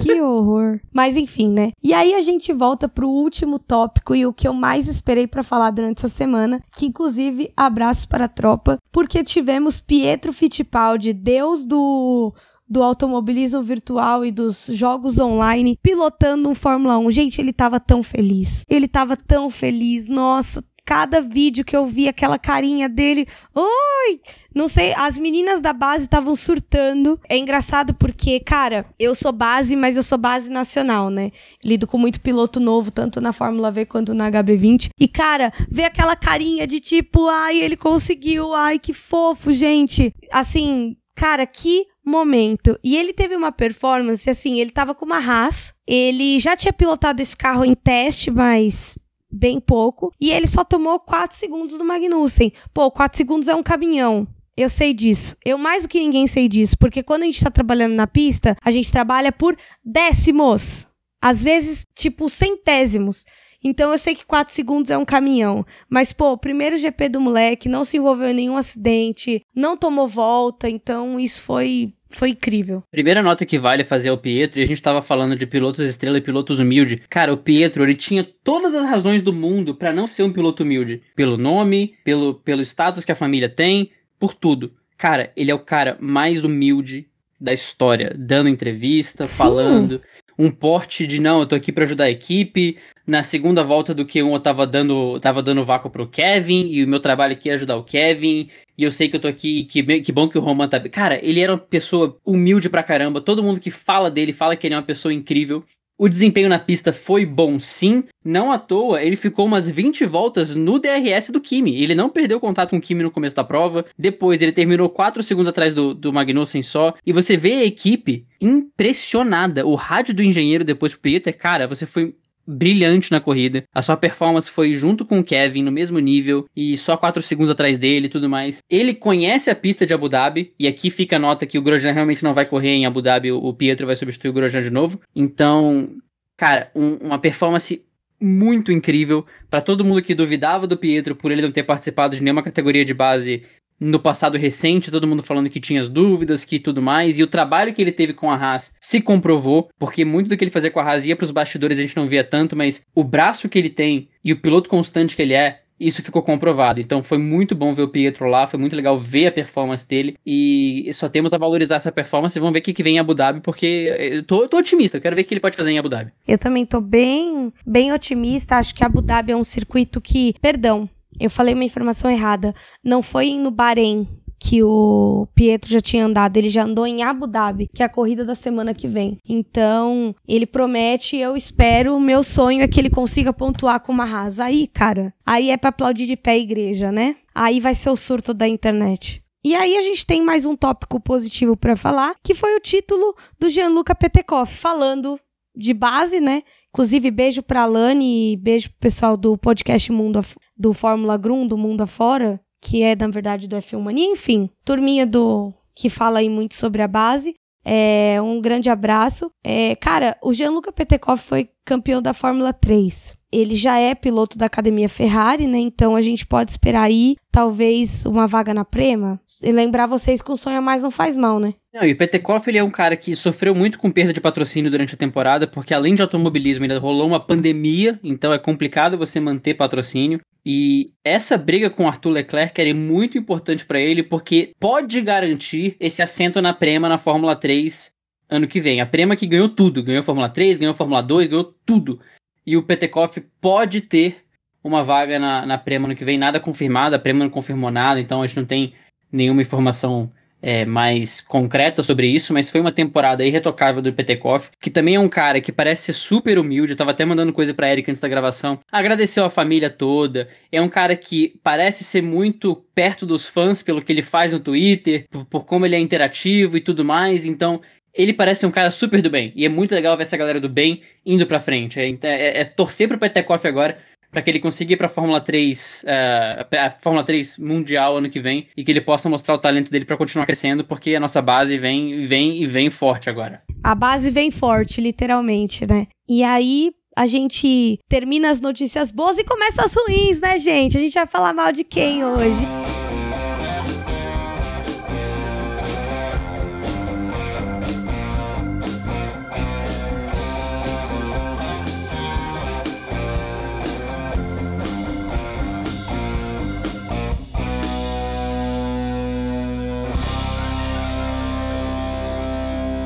Speaker 1: que horror. Mas enfim, né? E aí a gente volta pro último tópico e o que eu mais esperei para falar durante essa semana, que inclusive abraço para a tropa, porque tivemos Pietro Fittipaldi, deus do do automobilismo virtual e dos jogos online, pilotando um Fórmula 1. Gente, ele tava tão feliz. Ele tava tão feliz. Nossa, cada vídeo que eu vi aquela carinha dele, oi! Não sei, as meninas da base estavam surtando. É engraçado porque, cara, eu sou base, mas eu sou base nacional, né? Lido com muito piloto novo, tanto na Fórmula V quanto na HB20. E, cara, ver aquela carinha de tipo, ai, ele conseguiu, ai, que fofo, gente. Assim, cara, que momento. E ele teve uma performance, assim, ele tava com uma Haas, ele já tinha pilotado esse carro em teste, mas bem pouco, e ele só tomou 4 segundos do Magnussen. Pô, 4 segundos é um caminhão. Eu sei disso. Eu mais do que ninguém sei disso, porque quando a gente tá trabalhando na pista, a gente trabalha por décimos. Às vezes, tipo, centésimos. Então eu sei que 4 segundos é um caminhão. Mas, pô, o primeiro GP do moleque não se envolveu em nenhum acidente, não tomou volta, então isso foi foi incrível.
Speaker 2: Primeira nota que vale fazer ao Pietro, e a gente tava falando de pilotos estrela e pilotos humilde. Cara, o Pietro, ele tinha todas as razões do mundo para não ser um piloto humilde. Pelo nome, pelo, pelo status que a família tem, por tudo. Cara, ele é o cara mais humilde da história, dando entrevista, Sim. falando um porte de não, eu tô aqui para ajudar a equipe. Na segunda volta do Q1 eu tava dando, tava dando vácuo pro Kevin, e o meu trabalho aqui é ajudar o Kevin, e eu sei que eu tô aqui, que, que bom que o Roman tá. Cara, ele era uma pessoa humilde pra caramba. Todo mundo que fala dele fala que ele é uma pessoa incrível. O desempenho na pista foi bom, sim. Não à toa, ele ficou umas 20 voltas no DRS do Kimi. Ele não perdeu contato com o Kimi no começo da prova. Depois, ele terminou 4 segundos atrás do, do Magnussen só. E você vê a equipe impressionada. O rádio do engenheiro depois pro Peter, cara, você foi brilhante na corrida. A sua performance foi junto com o Kevin no mesmo nível e só 4 segundos atrás dele e tudo mais. Ele conhece a pista de Abu Dhabi e aqui fica a nota que o Grosjean realmente não vai correr em Abu Dhabi, o Pietro vai substituir o Grosjean de novo. Então, cara, um, uma performance muito incrível para todo mundo que duvidava do Pietro por ele não ter participado de nenhuma categoria de base no passado recente, todo mundo falando que tinha as dúvidas, que tudo mais, e o trabalho que ele teve com a Haas se comprovou, porque muito do que ele fazia com a Haas ia pros bastidores, a gente não via tanto, mas o braço que ele tem e o piloto constante que ele é, isso ficou comprovado. Então foi muito bom ver o Pietro lá, foi muito legal ver a performance dele e só temos a valorizar essa performance e vamos ver o que, que vem em Abu Dhabi, porque eu tô, tô otimista, eu quero ver o que ele pode fazer em Abu Dhabi.
Speaker 1: Eu também tô bem, bem otimista, acho que Abu Dhabi é um circuito que, perdão, eu falei uma informação errada. Não foi no Bahrein que o Pietro já tinha andado, ele já andou em Abu Dhabi, que é a corrida da semana que vem. Então, ele promete, eu espero, o meu sonho é que ele consiga pontuar com uma rasa. Aí, cara, aí é pra aplaudir de pé a igreja, né? Aí vai ser o surto da internet. E aí a gente tem mais um tópico positivo para falar, que foi o título do Gianluca Petekoff, falando de base, né? Inclusive, beijo pra Lani e beijo pro pessoal do podcast Mundo do Fórmula Grum, do Mundo Afora, que é, na verdade, do F1 Mania. Enfim, turminha do que fala aí muito sobre a base. É, um grande abraço. É, cara, o Gianluca Petekoff foi campeão da Fórmula 3. Ele já é piloto da Academia Ferrari, né? Então a gente pode esperar aí, talvez, uma vaga na Prema. E lembrar vocês que um sonho a mais não faz mal, né?
Speaker 2: Não, e o Petekoff ele é um cara que sofreu muito com perda de patrocínio durante a temporada, porque além de automobilismo ainda rolou uma pandemia, então é complicado você manter patrocínio. E essa briga com Arthur Leclerc é muito importante para ele, porque pode garantir esse assento na Prema na Fórmula 3 ano que vem. A Prema que ganhou tudo, ganhou Fórmula 3, ganhou Fórmula 2, ganhou tudo. E o Petekoff pode ter uma vaga na, na Prema ano que vem, nada confirmado, a Prema não confirmou nada, então a gente não tem nenhuma informação é, mais concreta sobre isso, mas foi uma temporada irretocável do Petekoff, que também é um cara que parece ser super humilde, eu tava até mandando coisa pra Erika antes da gravação, agradeceu a família toda, é um cara que parece ser muito perto dos fãs pelo que ele faz no Twitter, por, por como ele é interativo e tudo mais, então ele parece um cara super do bem. E é muito legal ver essa galera do bem indo pra frente. É, é, é torcer pro Petekoff agora para que ele consiga ir para a Fórmula 3, uh, a Fórmula 3 mundial ano que vem e que ele possa mostrar o talento dele para continuar crescendo, porque a nossa base vem, vem e vem forte agora.
Speaker 1: A base vem forte, literalmente, né? E aí a gente termina as notícias boas e começa as ruins, né, gente? A gente vai falar mal de quem hoje?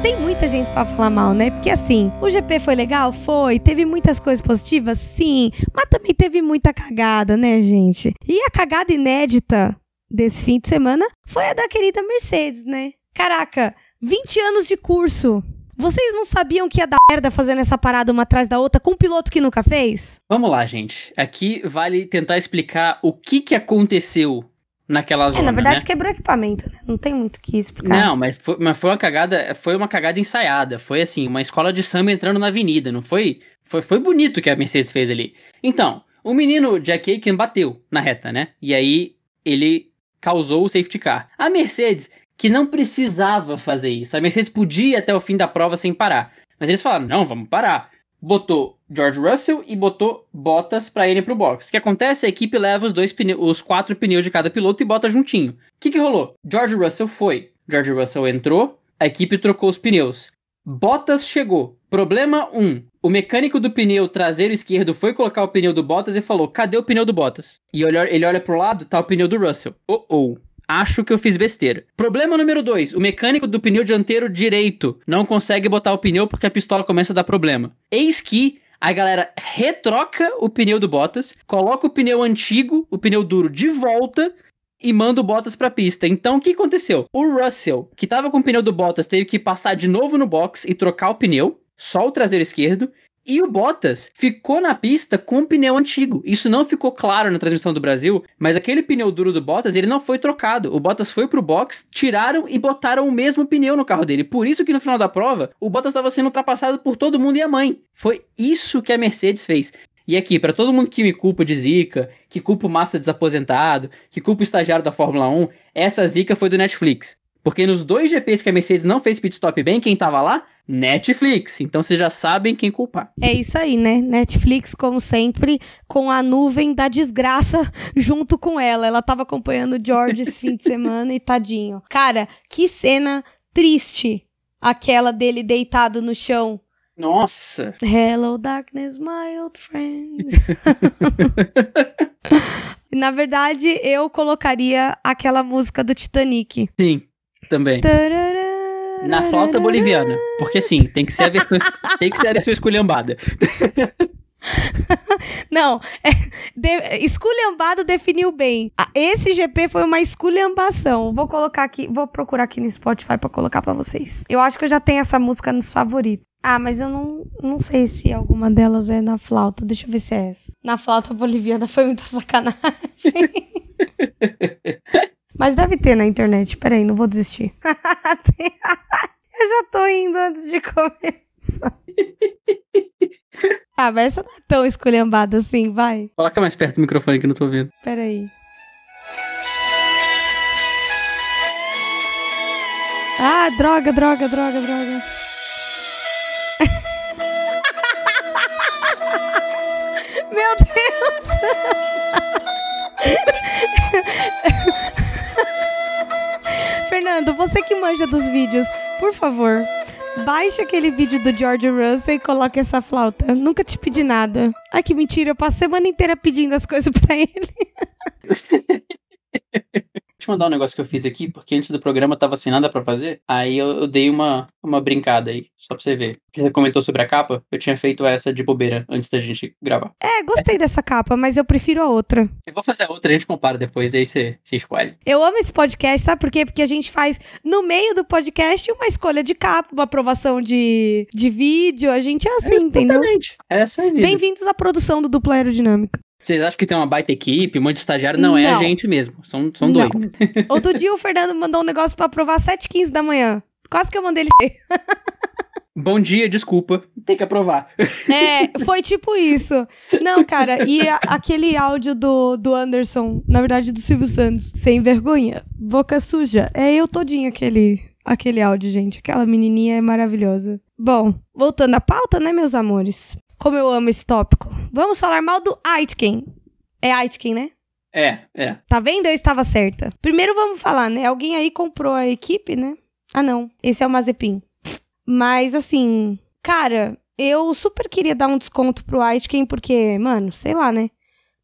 Speaker 1: Tem muita gente para falar mal, né? Porque assim, o GP foi legal? Foi. Teve muitas coisas positivas? Sim. Mas também teve muita cagada, né, gente? E a cagada inédita desse fim de semana foi a da querida Mercedes, né? Caraca, 20 anos de curso. Vocês não sabiam que ia dar merda fazendo essa parada uma atrás da outra com um piloto que nunca fez?
Speaker 2: Vamos lá, gente. Aqui vale tentar explicar o que, que aconteceu naquela zona.
Speaker 1: É, na verdade
Speaker 2: né?
Speaker 1: quebrou equipamento, né? Não tem muito o que explicar.
Speaker 2: Não, mas foi, mas foi uma cagada, foi uma cagada ensaiada. Foi assim, uma escola de samba entrando na avenida, não foi? Foi, foi bonito o que a Mercedes fez ali. Então, o menino Jack Aiken bateu na reta, né? E aí ele causou o safety car. A Mercedes, que não precisava fazer isso. A Mercedes podia ir até o fim da prova sem parar. Mas eles falaram: "Não, vamos parar" botou George Russell e botou Bottas para irem pro box. O que acontece? A equipe leva os dois pneus, os quatro pneus de cada piloto e bota juntinho. O que, que rolou? George Russell foi. George Russell entrou, a equipe trocou os pneus. Bottas chegou. Problema 1. Um, o mecânico do pneu traseiro esquerdo foi colocar o pneu do Bottas e falou: cadê o pneu do Bottas? E ele olha pro lado, tá o pneu do Russell. Oh oh. Acho que eu fiz besteira. Problema número 2. O mecânico do pneu dianteiro direito não consegue botar o pneu porque a pistola começa a dar problema. Eis que a galera retroca o pneu do Bottas, coloca o pneu antigo, o pneu duro, de volta e manda o Bottas pra pista. Então o que aconteceu? O Russell, que tava com o pneu do Bottas, teve que passar de novo no box e trocar o pneu, só o traseiro esquerdo. E o Bottas ficou na pista com um pneu antigo. Isso não ficou claro na transmissão do Brasil, mas aquele pneu duro do Bottas, ele não foi trocado. O Bottas foi pro box, tiraram e botaram o mesmo pneu no carro dele. Por isso que no final da prova, o Bottas estava sendo ultrapassado por todo mundo e a mãe. Foi isso que a Mercedes fez. E aqui, para todo mundo que me culpa de zica, que culpa o Massa desaposentado, que culpa o estagiário da Fórmula 1, essa zica foi do Netflix. Porque nos dois GPs que a Mercedes não fez pit stop bem, quem tava lá? Netflix. Então vocês já sabem quem culpar.
Speaker 1: É isso aí, né? Netflix, como sempre, com a nuvem da desgraça junto com ela. Ela tava acompanhando o George esse fim de semana e tadinho. Cara, que cena triste. Aquela dele deitado no chão.
Speaker 2: Nossa!
Speaker 1: Hello, darkness, my old friend. (laughs) Na verdade, eu colocaria aquela música do Titanic.
Speaker 2: Sim, também. Na flauta boliviana. Porque sim, tem que ser a versão, (laughs) tem que ser a versão esculhambada. (laughs)
Speaker 1: Não, é, de, esculhambado definiu bem. Esse GP foi uma esculhambação. Vou colocar aqui, vou procurar aqui no Spotify para colocar para vocês. Eu acho que eu já tenho essa música nos favoritos. Ah, mas eu não, não sei se alguma delas é na flauta. Deixa eu ver se é essa. Na flauta boliviana foi muita sacanagem. (laughs) mas deve ter na internet. Peraí, não vou desistir. Indo antes de (laughs) começar. ah, mas essa não é tão esculhambada assim, vai.
Speaker 2: Coloca mais perto do microfone que eu não tô ouvindo.
Speaker 1: Peraí. Ah, droga, droga, droga, droga. (laughs) Meu Deus! (laughs) Fernando, você que manja dos vídeos, por favor, baixe aquele vídeo do George Russell e coloque essa flauta. Nunca te pedi nada. Ai, que mentira, eu passo a semana inteira pedindo as coisas pra ele. (laughs)
Speaker 2: Eu mandar um negócio que eu fiz aqui, porque antes do programa eu tava sem nada pra fazer. Aí eu, eu, dei uma, uma brincada aí, só pra você ver. Você comentou sobre a capa, eu tinha feito essa de bobeira antes da gente gravar.
Speaker 1: É, gostei essa... dessa capa, mas eu prefiro a outra.
Speaker 2: Eu vou fazer a outra, a gente compara depois, aí você, você escolhe.
Speaker 1: Eu amo esse podcast, sabe por quê? Porque a gente faz, no meio do podcast, uma escolha de capa, uma aprovação de, de vídeo. A gente é assim, é, entendeu?
Speaker 2: Exatamente. Essa é a vida.
Speaker 1: Bem-vindos à produção do Dupla Aerodinâmica.
Speaker 2: Vocês acham que tem uma baita equipe, um monte de estagiário? Não, não. é a gente mesmo. São, são dois.
Speaker 1: Outro dia o Fernando mandou um negócio pra aprovar 7h15 da manhã. Quase que eu mandei ele. (laughs)
Speaker 2: Bom dia, desculpa. Tem que aprovar.
Speaker 1: É, foi tipo isso. Não, cara, e a, aquele áudio do, do Anderson, na verdade do Silvio Santos, sem vergonha, boca suja. É eu todinho aquele, aquele áudio, gente. Aquela menininha é maravilhosa. Bom, voltando à pauta, né, meus amores? Como eu amo esse tópico. Vamos falar mal do Aitken. É Aitken, né?
Speaker 2: É, é.
Speaker 1: Tá vendo? Eu estava certa. Primeiro vamos falar, né? Alguém aí comprou a equipe, né? Ah, não. Esse é o Mazepin. Mas, assim, cara, eu super queria dar um desconto pro Aitken, porque, mano, sei lá, né?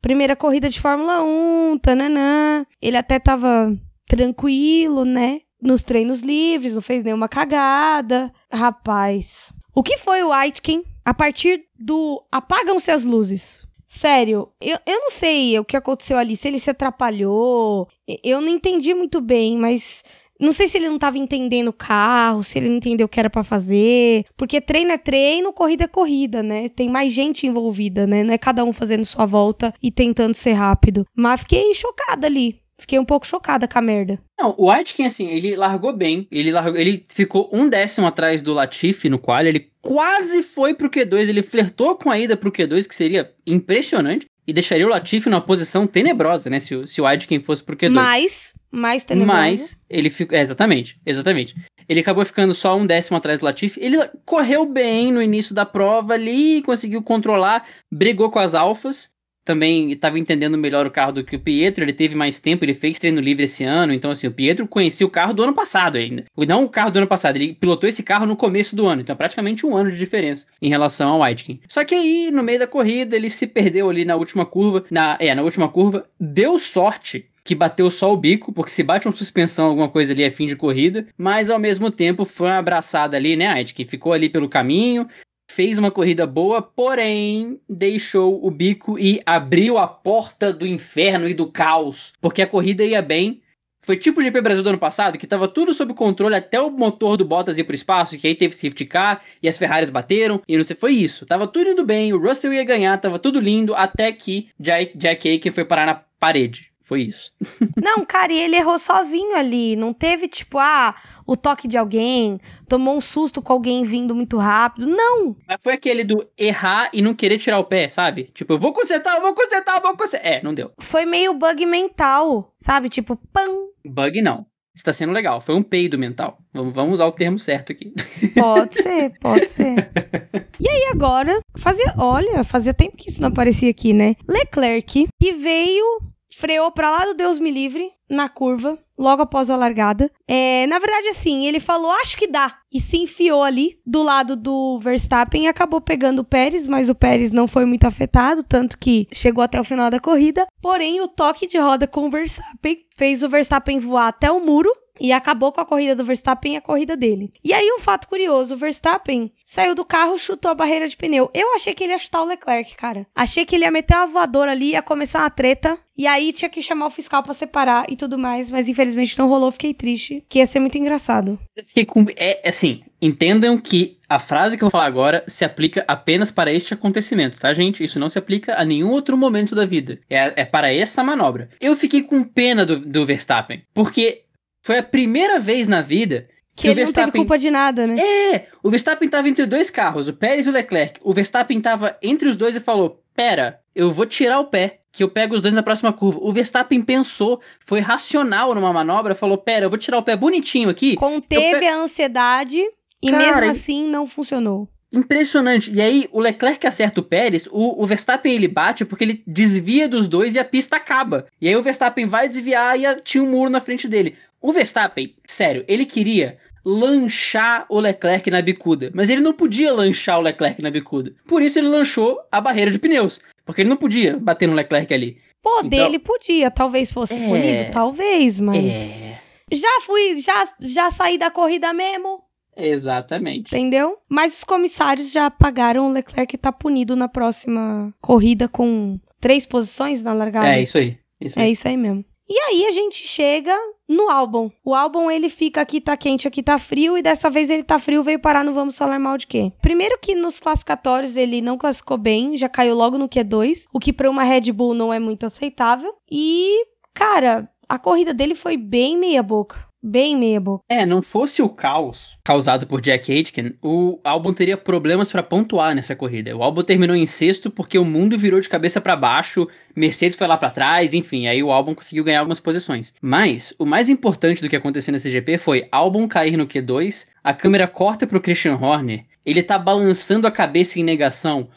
Speaker 1: Primeira corrida de Fórmula 1, tananã. Ele até tava tranquilo, né? nos treinos livres, não fez nenhuma cagada. Rapaz, o que foi o Aitken a partir do apagam-se as luzes? Sério, eu, eu não sei o que aconteceu ali, se ele se atrapalhou. Eu não entendi muito bem, mas não sei se ele não estava entendendo o carro, se ele não entendeu o que era para fazer. Porque treino é treino, corrida é corrida, né? Tem mais gente envolvida, né? Não é cada um fazendo sua volta e tentando ser rápido. Mas fiquei chocada ali. Fiquei um pouco chocada com a merda.
Speaker 2: Não, o Aitken, assim, ele largou bem. Ele, largou, ele ficou um décimo atrás do Latifi no qual ele quase foi pro Q2. Ele flertou com a ida pro Q2, que seria impressionante. E deixaria o Latifi numa posição tenebrosa, né? Se, o, se o Aitken fosse pro Q2.
Speaker 1: Mas, mais tenebrosa.
Speaker 2: Mas, ele ficou. É, exatamente, exatamente. Ele acabou ficando só um décimo atrás do Latifi. Ele correu bem no início da prova ali, conseguiu controlar, brigou com as alfas também estava entendendo melhor o carro do que o Pietro, ele teve mais tempo, ele fez treino livre esse ano, então assim, o Pietro conhecia o carro do ano passado ainda. Não o carro do ano passado, ele pilotou esse carro no começo do ano, então praticamente um ano de diferença em relação ao Aitken. Só que aí, no meio da corrida, ele se perdeu ali na última curva, na, é, na última curva, deu sorte que bateu só o bico, porque se bate uma suspensão, alguma coisa ali é fim de corrida, mas ao mesmo tempo foi uma abraçada ali, né, Aitken? Ficou ali pelo caminho, fez uma corrida boa, porém deixou o bico e abriu a porta do inferno e do caos, porque a corrida ia bem. Foi tipo o GP Brasil do ano passado, que tava tudo sob controle até o motor do Bottas ir pro espaço, que aí teve safety car e as Ferraris bateram, e não sei, foi isso. Tava tudo indo bem, o Russell ia ganhar, tava tudo lindo, até que Jack, Jack Aiken foi parar na parede. Foi isso. (laughs)
Speaker 1: não, cara, e ele errou sozinho ali. Não teve, tipo, ah, o toque de alguém, tomou um susto com alguém vindo muito rápido. Não!
Speaker 2: Mas foi aquele do errar e não querer tirar o pé, sabe? Tipo, eu vou consertar, eu vou consertar, eu vou consertar. É, não deu.
Speaker 1: Foi meio bug mental, sabe? Tipo, pam!
Speaker 2: Bug não. Está sendo legal. Foi um peido mental. Vamos, vamos usar o termo certo aqui.
Speaker 1: Pode ser, (laughs) pode ser. (laughs) e aí agora, fazia, olha, fazia tempo que isso não aparecia aqui, né? Leclerc, que veio freou pra lá do Deus me livre, na curva, logo após a largada. É, na verdade, assim, ele falou, acho que dá. E se enfiou ali do lado do Verstappen e acabou pegando o Pérez, mas o Pérez não foi muito afetado, tanto que chegou até o final da corrida. Porém, o toque de roda com o Verstappen fez o Verstappen voar até o muro e acabou com a corrida do Verstappen e a corrida dele. E aí, um fato curioso: o Verstappen saiu do carro, chutou a barreira de pneu. Eu achei que ele ia chutar o Leclerc, cara. Achei que ele ia meter uma voadora ali, ia começar uma treta. E aí tinha que chamar o fiscal para separar e tudo mais, mas infelizmente não rolou, fiquei triste, que ia ser muito engraçado.
Speaker 2: Fiquei com é assim, entendam que a frase que eu vou falar agora se aplica apenas para este acontecimento, tá, gente? Isso não se aplica a nenhum outro momento da vida. É, é para essa manobra. Eu fiquei com pena do, do Verstappen, porque foi a primeira vez na vida
Speaker 1: que, que ele Verstappen... não teve culpa de nada, né?
Speaker 2: É! O Verstappen tava entre dois carros, o Pérez e o Leclerc. O Verstappen tava entre os dois e falou: Pera, eu vou tirar o pé, que eu pego os dois na próxima curva. O Verstappen pensou, foi racional numa manobra, falou: Pera, eu vou tirar o pé bonitinho aqui.
Speaker 1: Conteve pe... a ansiedade e Cara, mesmo assim não funcionou.
Speaker 2: Impressionante. E aí, o Leclerc acerta o Pérez, o, o, Verstappen ele bate porque ele desvia dos dois e a pista acaba. E aí o Verstappen vai desviar e tinha um muro na frente dele. O Verstappen, sério, ele queria lanchar o Leclerc na bicuda, mas ele não podia lanchar o Leclerc na bicuda. Por isso ele lanchou a barreira de pneus, porque ele não podia bater no Leclerc ali.
Speaker 1: Poder então, ele podia, talvez fosse é, punido, talvez, mas é... já fui, já já saí da corrida mesmo.
Speaker 2: Exatamente.
Speaker 1: Entendeu? Mas os comissários já pagaram o Leclerc tá punido na próxima corrida com três posições na largada.
Speaker 2: É isso aí. Isso
Speaker 1: é aí. É isso aí mesmo. E aí a gente chega no álbum. O álbum ele fica aqui tá quente, aqui tá frio e dessa vez ele tá frio, veio parar no Vamos Falar Mal de quê? Primeiro que nos classificatórios ele não classificou bem, já caiu logo no Q2, o que para uma Red Bull não é muito aceitável. E, cara, a corrida dele foi bem meia boca bem meia boca.
Speaker 2: É, não fosse o caos causado por Jack Aitken, o álbum teria problemas para pontuar nessa corrida. O álbum terminou em sexto porque o mundo virou de cabeça para baixo, Mercedes foi lá para trás, enfim, aí o álbum conseguiu ganhar algumas posições. Mas o mais importante do que aconteceu nesse GP foi álbum cair no Q2, a câmera corta pro Christian Horner, ele tá balançando a cabeça em negação,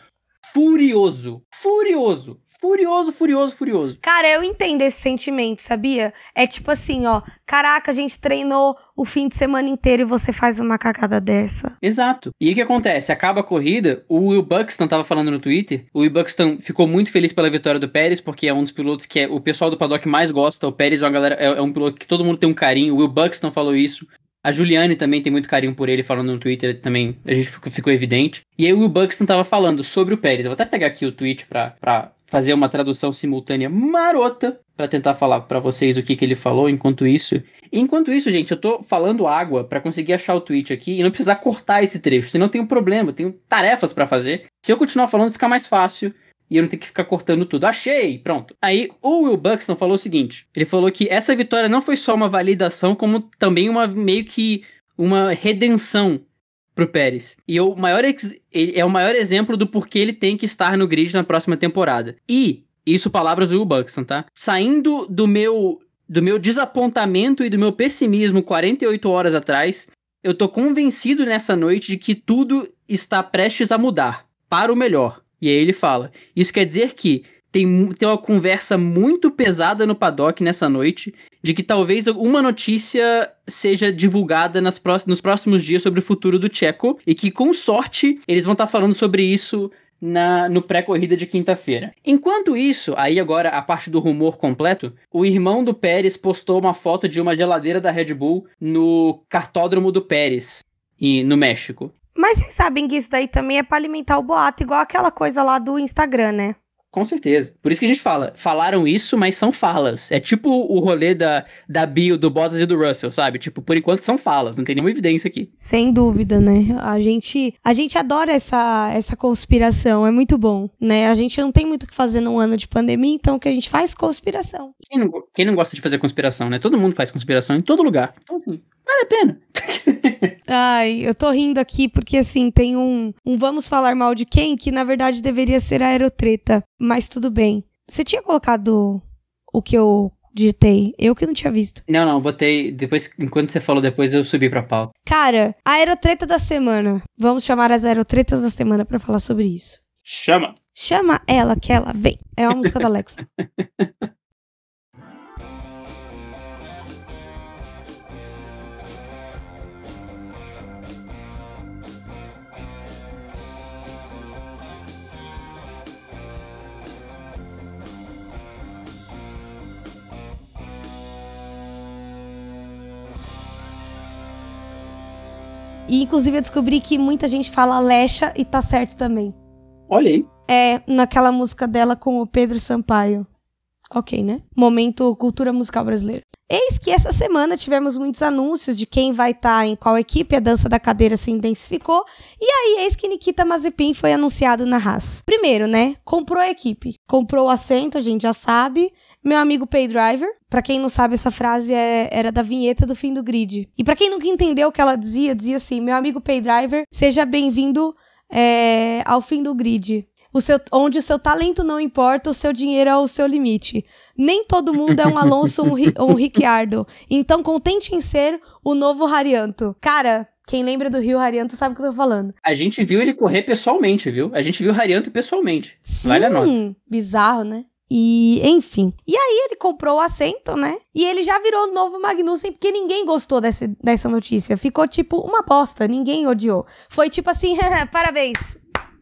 Speaker 2: furioso, furioso, furioso, furioso, furioso.
Speaker 1: Cara, eu entendo esse sentimento, sabia? É tipo assim, ó, caraca, a gente treinou o fim de semana inteiro e você faz uma cagada dessa.
Speaker 2: Exato. E o que acontece? Acaba a corrida, o Will Buxton tava falando no Twitter, o Will Buxton ficou muito feliz pela vitória do Pérez, porque é um dos pilotos que é, o pessoal do paddock mais gosta, o Pérez é uma galera, é, é um piloto que todo mundo tem um carinho, o Will Buxton falou isso, a Juliane também tem muito carinho por ele, falando no Twitter também, a gente ficou, ficou evidente. E aí o Will Buxton tava falando sobre o Pérez. Eu vou até pegar aqui o tweet pra, pra fazer uma tradução simultânea marota para tentar falar para vocês o que, que ele falou enquanto isso. enquanto isso, gente, eu tô falando água para conseguir achar o tweet aqui e não precisar cortar esse trecho, senão tem um problema, tenho tarefas para fazer. Se eu continuar falando, fica mais fácil e eu não tenho que ficar cortando tudo. Achei! Pronto. Aí o Will Buxton falou o seguinte: ele falou que essa vitória não foi só uma validação, como também uma meio que uma redenção pro Pérez. E o maior é o maior exemplo do porquê ele tem que estar no grid na próxima temporada. E isso palavras do Will Buxton, tá? Saindo do meu do meu desapontamento e do meu pessimismo 48 horas atrás, eu tô convencido nessa noite de que tudo está prestes a mudar para o melhor. E aí ele fala: Isso quer dizer que tem, tem uma conversa muito pesada no paddock nessa noite de que talvez uma notícia seja divulgada nas nos próximos dias sobre o futuro do Checo e que, com sorte, eles vão estar tá falando sobre isso na, no pré-corrida de quinta-feira. Enquanto isso, aí agora a parte do rumor completo, o irmão do Pérez postou uma foto de uma geladeira da Red Bull no cartódromo do Pérez, e, no México.
Speaker 1: Mas vocês sabem que isso daí também é para alimentar o boato, igual aquela coisa lá do Instagram, né?
Speaker 2: Com certeza. Por isso que a gente fala, falaram isso, mas são falas. É tipo o rolê da, da bio do Bottas e do Russell, sabe? Tipo, por enquanto são falas, não tem nenhuma evidência aqui.
Speaker 1: Sem dúvida, né? A gente, a gente adora essa, essa conspiração, é muito bom, né? A gente não tem muito o que fazer num ano de pandemia, então o que a gente faz? Conspiração.
Speaker 2: Quem não, quem não gosta de fazer conspiração, né? Todo mundo faz conspiração em todo lugar. Então, assim, vale a pena. (laughs)
Speaker 1: Ai, eu tô rindo aqui porque, assim, tem um, um Vamos Falar Mal de Quem que, na verdade, deveria ser a aerotreta. Mas tudo bem. Você tinha colocado o que eu digitei? Eu que não tinha visto.
Speaker 2: Não, não, botei. Depois, enquanto você falou depois, eu subi pra pauta.
Speaker 1: Cara, a aerotreta da semana. Vamos chamar as aerotretas da semana para falar sobre isso.
Speaker 2: Chama!
Speaker 1: Chama ela que ela vem. É uma música da Alexa. (laughs) E inclusive eu descobri que muita gente fala Alexa e tá certo também.
Speaker 2: Olha aí.
Speaker 1: É, naquela música dela com o Pedro Sampaio. Ok, né? Momento cultura musical brasileira. Eis que essa semana tivemos muitos anúncios de quem vai estar tá em qual equipe, a dança da cadeira se intensificou, e aí eis que Nikita Mazepin foi anunciado na Haas. Primeiro, né, comprou a equipe, comprou o assento, a gente já sabe, meu amigo Pay Driver. Para quem não sabe, essa frase é, era da vinheta do fim do grid. E para quem nunca entendeu o que ela dizia, dizia assim: Meu amigo Pay Driver, seja bem-vindo é, ao fim do grid. O seu, onde o seu talento não importa, o seu dinheiro é o seu limite. Nem todo mundo é um Alonso ou um, Ricciardo. Então, contente em ser o novo Harianto. Cara, quem lembra do Rio Harianto sabe o que eu tô falando.
Speaker 2: A gente viu ele correr pessoalmente, viu? A gente viu o Harianto pessoalmente. Sim, vale a nota.
Speaker 1: Bizarro, né? E, enfim. E aí ele comprou o assento, né? E ele já virou novo Magnussen, porque ninguém gostou desse, dessa notícia. Ficou tipo uma bosta, ninguém odiou. Foi tipo assim, (laughs) parabéns,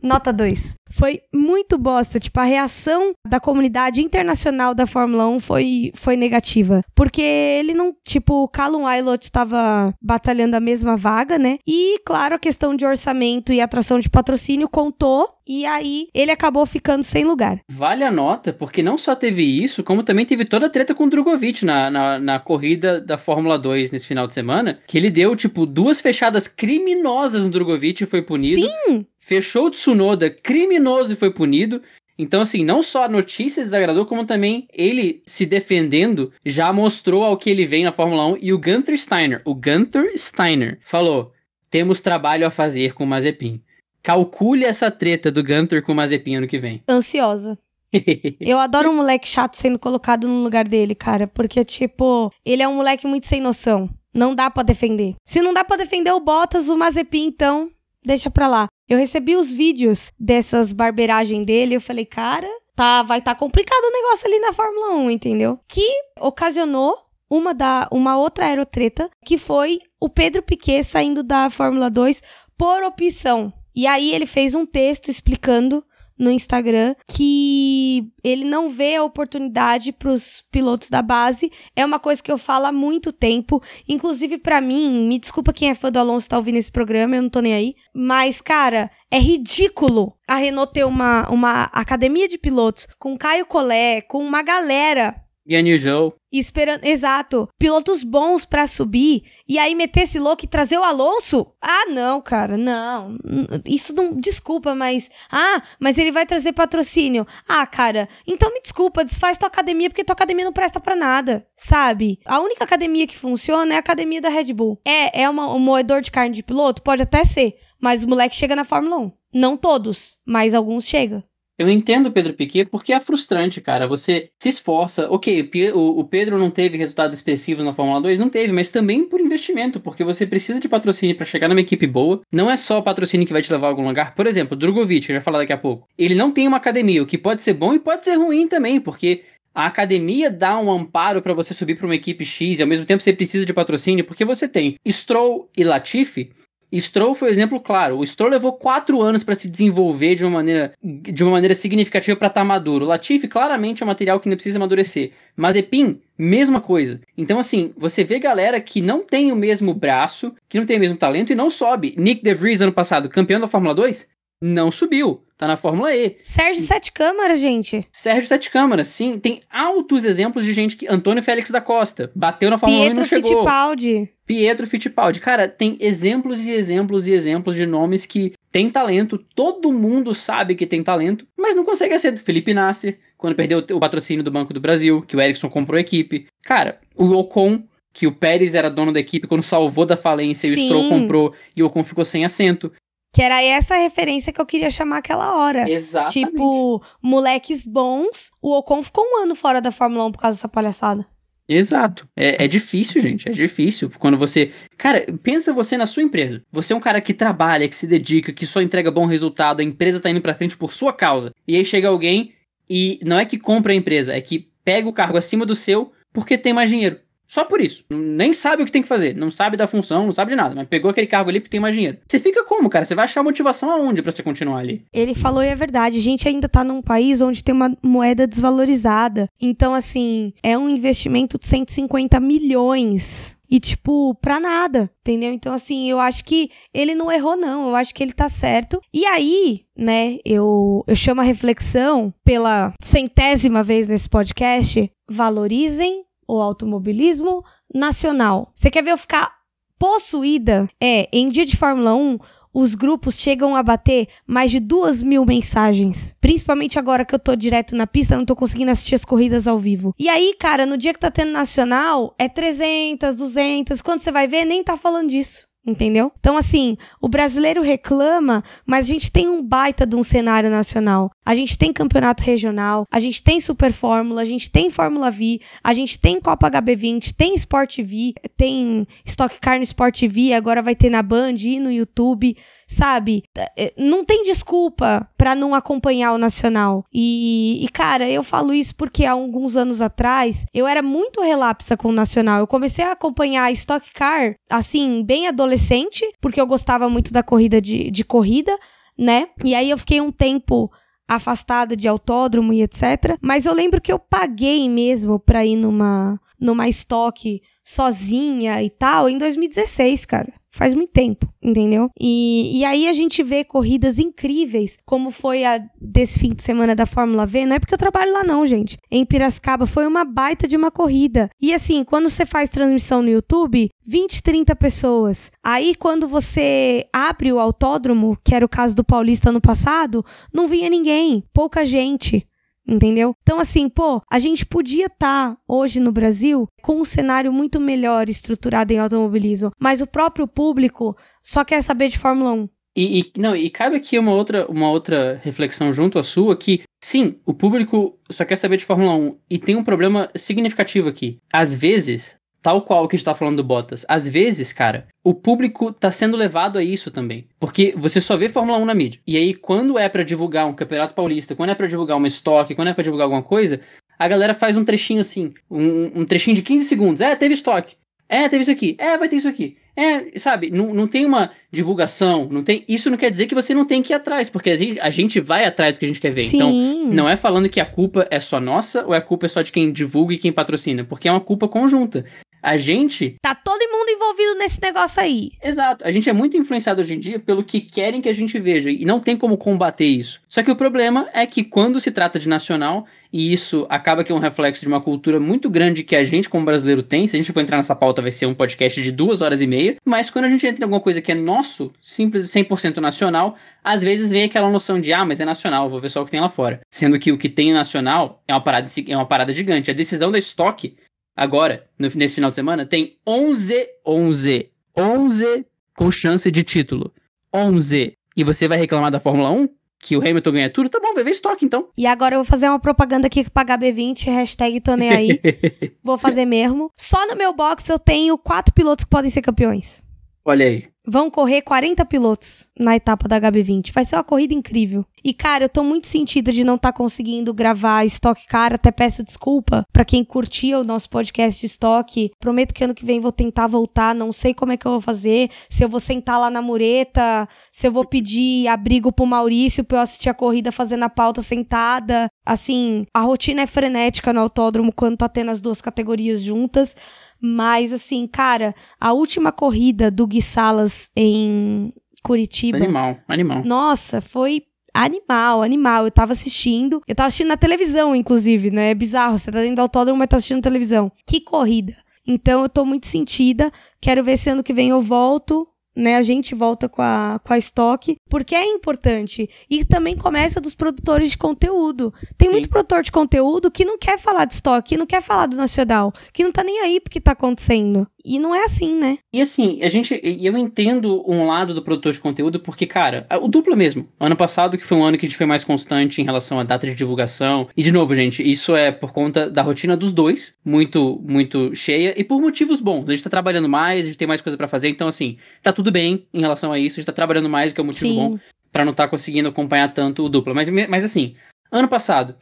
Speaker 1: nota 2 foi muito bosta. Tipo, a reação da comunidade internacional da Fórmula 1 foi, foi negativa. Porque ele não, tipo, o Callum Aylott estava batalhando a mesma vaga, né? E, claro, a questão de orçamento e atração de patrocínio contou. E aí ele acabou ficando sem lugar.
Speaker 2: Vale a nota, porque não só teve isso, como também teve toda a treta com o Drogovic na, na, na corrida da Fórmula 2 nesse final de semana. Que ele deu, tipo, duas fechadas criminosas no Drogovic e foi punido.
Speaker 1: Sim!
Speaker 2: Fechou o Tsunoda criminoso criminoso e foi punido. Então, assim, não só a notícia desagradou, como também ele se defendendo já mostrou ao que ele vem na Fórmula 1. E o Gunther Steiner, o Gunther Steiner, falou: temos trabalho a fazer com o Mazepin. Calcule essa treta do Gunther com o Mazepin ano que vem.
Speaker 1: Ansiosa. (laughs) eu adoro um moleque chato sendo colocado no lugar dele, cara. Porque, tipo, ele é um moleque muito sem noção. Não dá para defender. Se não dá para defender o Bottas, o Mazepin, então, deixa pra lá. Eu recebi os vídeos dessas barbeiragens dele, eu falei, cara, tá, vai estar tá complicado o negócio ali na Fórmula 1, entendeu? Que ocasionou uma da uma outra aerotreta, que foi o Pedro Piquet saindo da Fórmula 2 por opção. E aí ele fez um texto explicando no Instagram que ele não vê a oportunidade para os pilotos da base. É uma coisa que eu falo há muito tempo. Inclusive, para mim, me desculpa quem é fã do Alonso tá ouvindo esse programa, eu não tô nem aí. Mas, cara, é ridículo a Renault ter uma, uma academia de pilotos com Caio Collet, com uma galera
Speaker 2: Guan Yu
Speaker 1: Esperando, exato. Pilotos bons para subir e aí meter esse louco e trazer o Alonso? Ah, não, cara, não. Isso não, desculpa, mas ah, mas ele vai trazer patrocínio. Ah, cara, então me desculpa, desfaz tua academia porque tua academia não presta para nada, sabe? A única academia que funciona é a academia da Red Bull. É, é uma, um moedor de carne de piloto, pode até ser, mas o moleque chega na Fórmula 1. Não todos, mas alguns chega.
Speaker 2: Eu entendo o Pedro Piquet porque é frustrante, cara. Você se esforça. Ok, o, Pedro não teve resultados expressivos na Fórmula 2, não teve, mas também por investimento, porque você precisa de patrocínio para chegar numa equipe boa. Não é só o patrocínio que vai te levar a algum lugar. Por exemplo, Drogovic, eu já falar daqui a pouco. Ele não tem uma academia, o que pode ser bom e pode ser ruim também, porque a academia dá um amparo para você subir para uma equipe X e ao mesmo tempo você precisa de patrocínio, porque você tem Stroll e Latifi Stroll foi um exemplo claro. O Stroll levou quatro anos para se desenvolver de uma maneira, de uma maneira significativa para estar tá maduro. O Latifi claramente é um material que ainda precisa amadurecer. Mazepin, mesma coisa. Então, assim, você vê galera que não tem o mesmo braço, que não tem o mesmo talento e não sobe. Nick DeVries, ano passado, campeão da Fórmula 2, não subiu. Tá na Fórmula E.
Speaker 1: Sérgio Sete Câmaras, gente.
Speaker 2: Sérgio Sete Câmaras, sim. Tem altos exemplos de gente que. Antônio Félix da Costa. Bateu na Fórmula Pietro 1 e não chegou.
Speaker 1: Fittipaldi.
Speaker 2: Pietro Fittipaldi. Cara, tem exemplos e exemplos e exemplos de nomes que têm talento. Todo mundo sabe que tem talento, mas não consegue ser. Felipe Nasser, quando perdeu o patrocínio do Banco do Brasil, que o Ericsson comprou a equipe. Cara, o Ocon que o Pérez era dono da equipe quando salvou da falência e o Stroll comprou e o Ocon ficou sem assento.
Speaker 1: Que era essa referência que eu queria chamar aquela hora.
Speaker 2: Exatamente.
Speaker 1: Tipo, moleques bons. O Ocon ficou um ano fora da Fórmula 1 por causa dessa palhaçada.
Speaker 2: Exato. É, é, difícil, gente. É difícil. Quando você. Cara, pensa você na sua empresa. Você é um cara que trabalha, que se dedica, que só entrega bom resultado, a empresa tá indo pra frente por sua causa. E aí chega alguém e não é que compra a empresa, é que pega o cargo acima do seu porque tem mais dinheiro. Só por isso. Nem sabe o que tem que fazer. Não sabe da função, não sabe de nada. Mas pegou aquele cargo ali porque tem mais dinheiro. Você fica como, cara? Você vai achar motivação aonde para você continuar ali?
Speaker 1: Ele falou e é verdade. A gente ainda tá num país onde tem uma moeda desvalorizada. Então, assim, é um investimento de 150 milhões. E, tipo, pra nada, entendeu? Então, assim, eu acho que ele não errou, não. Eu acho que ele tá certo. E aí, né, eu, eu chamo a reflexão pela centésima vez nesse podcast. Valorizem o automobilismo nacional. Você quer ver eu ficar possuída? É, em dia de Fórmula 1, os grupos chegam a bater mais de duas mil mensagens. Principalmente agora que eu tô direto na pista, não tô conseguindo assistir as corridas ao vivo. E aí, cara, no dia que tá tendo nacional, é 300, 200. Quando você vai ver, nem tá falando disso entendeu? Então, assim, o brasileiro reclama, mas a gente tem um baita de um cenário nacional. A gente tem campeonato regional, a gente tem Super Fórmula, a gente tem Fórmula V, a gente tem Copa HB20, tem Sport V, tem Stock Car no Sport V, agora vai ter na Band e no YouTube, sabe? É, não tem desculpa para não acompanhar o nacional. E, e, cara, eu falo isso porque há alguns anos atrás eu era muito relapsa com o nacional. Eu comecei a acompanhar Stock Car, assim, bem adolescente, porque eu gostava muito da corrida de, de corrida, né? E aí eu fiquei um tempo afastada de autódromo e etc. Mas eu lembro que eu paguei mesmo pra ir numa, numa estoque sozinha e tal em 2016, cara. Faz muito tempo, entendeu? E, e aí a gente vê corridas incríveis, como foi a desse fim de semana da Fórmula V. Não é porque eu trabalho lá, não, gente. Em Piracicaba foi uma baita de uma corrida. E assim, quando você faz transmissão no YouTube, 20, 30 pessoas. Aí, quando você abre o autódromo, que era o caso do Paulista ano passado, não vinha ninguém, pouca gente entendeu? Então, assim, pô, a gente podia estar tá, hoje no Brasil com um cenário muito melhor estruturado em automobilismo, mas o próprio público só quer saber de Fórmula 1.
Speaker 2: E, e, não, e cabe aqui uma outra, uma outra reflexão junto à sua, que sim, o público só quer saber de Fórmula 1 e tem um problema significativo aqui. Às vezes, tal qual que a gente tá falando do Bottas, às vezes, cara, o público tá sendo levado a isso também. Porque você só vê Fórmula 1 na mídia. E aí, quando é para divulgar um campeonato paulista, quando é para divulgar uma estoque, quando é para divulgar alguma coisa, a galera faz um trechinho assim, um, um trechinho de 15 segundos. É, teve estoque. É, teve isso aqui. É, vai ter isso aqui. É, sabe, não, não tem uma divulgação, não tem. Isso não quer dizer que você não tem que ir atrás, porque a gente, vai atrás do que a gente quer ver. Então,
Speaker 1: Sim.
Speaker 2: Então, não é falando que a culpa é só nossa ou a culpa é só de quem divulga e quem patrocina, porque é uma culpa conjunta. A gente.
Speaker 1: Tá todo mundo envolvido nesse negócio aí.
Speaker 2: Exato. A gente é muito influenciado hoje em dia pelo que querem que a gente veja. E não tem como combater isso. Só que o problema é que quando se trata de nacional, e isso acaba que é um reflexo de uma cultura muito grande que a gente, como brasileiro, tem. Se a gente for entrar nessa pauta, vai ser um podcast de duas horas e meia. Mas quando a gente entra em alguma coisa que é nosso, simples, 100% nacional, às vezes vem aquela noção de, ah, mas é nacional, vou ver só o que tem lá fora. Sendo que o que tem nacional é uma parada, é uma parada gigante. A decisão da estoque agora, no, nesse final de semana, tem 11, 11, 11 com chance de título. 11. E você vai reclamar da Fórmula 1? Que o Hamilton ganha tudo? Tá bom, vai ver estoque então.
Speaker 1: E agora eu vou fazer uma propaganda aqui pra HB20, hashtag tô nem aí. (laughs) vou fazer mesmo. Só no meu box eu tenho quatro pilotos que podem ser campeões.
Speaker 2: Olha aí.
Speaker 1: Vão correr 40 pilotos na etapa da HB20. Vai ser uma corrida incrível. E, cara, eu tô muito sentida de não estar tá conseguindo gravar Stock Car. Até peço desculpa para quem curtia o nosso podcast de Stock. Prometo que ano que vem vou tentar voltar. Não sei como é que eu vou fazer. Se eu vou sentar lá na mureta. Se eu vou pedir abrigo pro Maurício pra eu assistir a corrida fazendo a pauta sentada. Assim, a rotina é frenética no autódromo quando tá tendo as duas categorias juntas. Mas, assim, cara, a última corrida do Gui Salas em Curitiba.
Speaker 2: Animal, animal.
Speaker 1: Nossa, foi animal, animal. Eu tava assistindo. Eu tava assistindo na televisão, inclusive, né? É bizarro. Você tá dentro do autódromo, mas tá assistindo na televisão. Que corrida. Então eu tô muito sentida. Quero ver se ano que vem eu volto né? A gente volta com a, com a estoque, porque é importante. E também começa dos produtores de conteúdo. Tem muito Sim. produtor de conteúdo que não quer falar de estoque, que não quer falar do nacional, que não tá nem aí porque tá acontecendo. E não é assim, né?
Speaker 2: E assim, a gente. Eu entendo um lado do produtor de conteúdo, porque, cara, o dupla mesmo. Ano passado, que foi um ano que a gente foi mais constante em relação à data de divulgação. E, de novo, gente, isso é por conta da rotina dos dois, muito, muito cheia, e por motivos bons. A gente tá trabalhando mais, a gente tem mais coisa para fazer, então, assim, tá tudo bem em relação a isso, a gente tá trabalhando mais, que é um motivo Sim. bom, para não estar tá conseguindo acompanhar tanto o dupla. Mas, mas, assim, ano passado,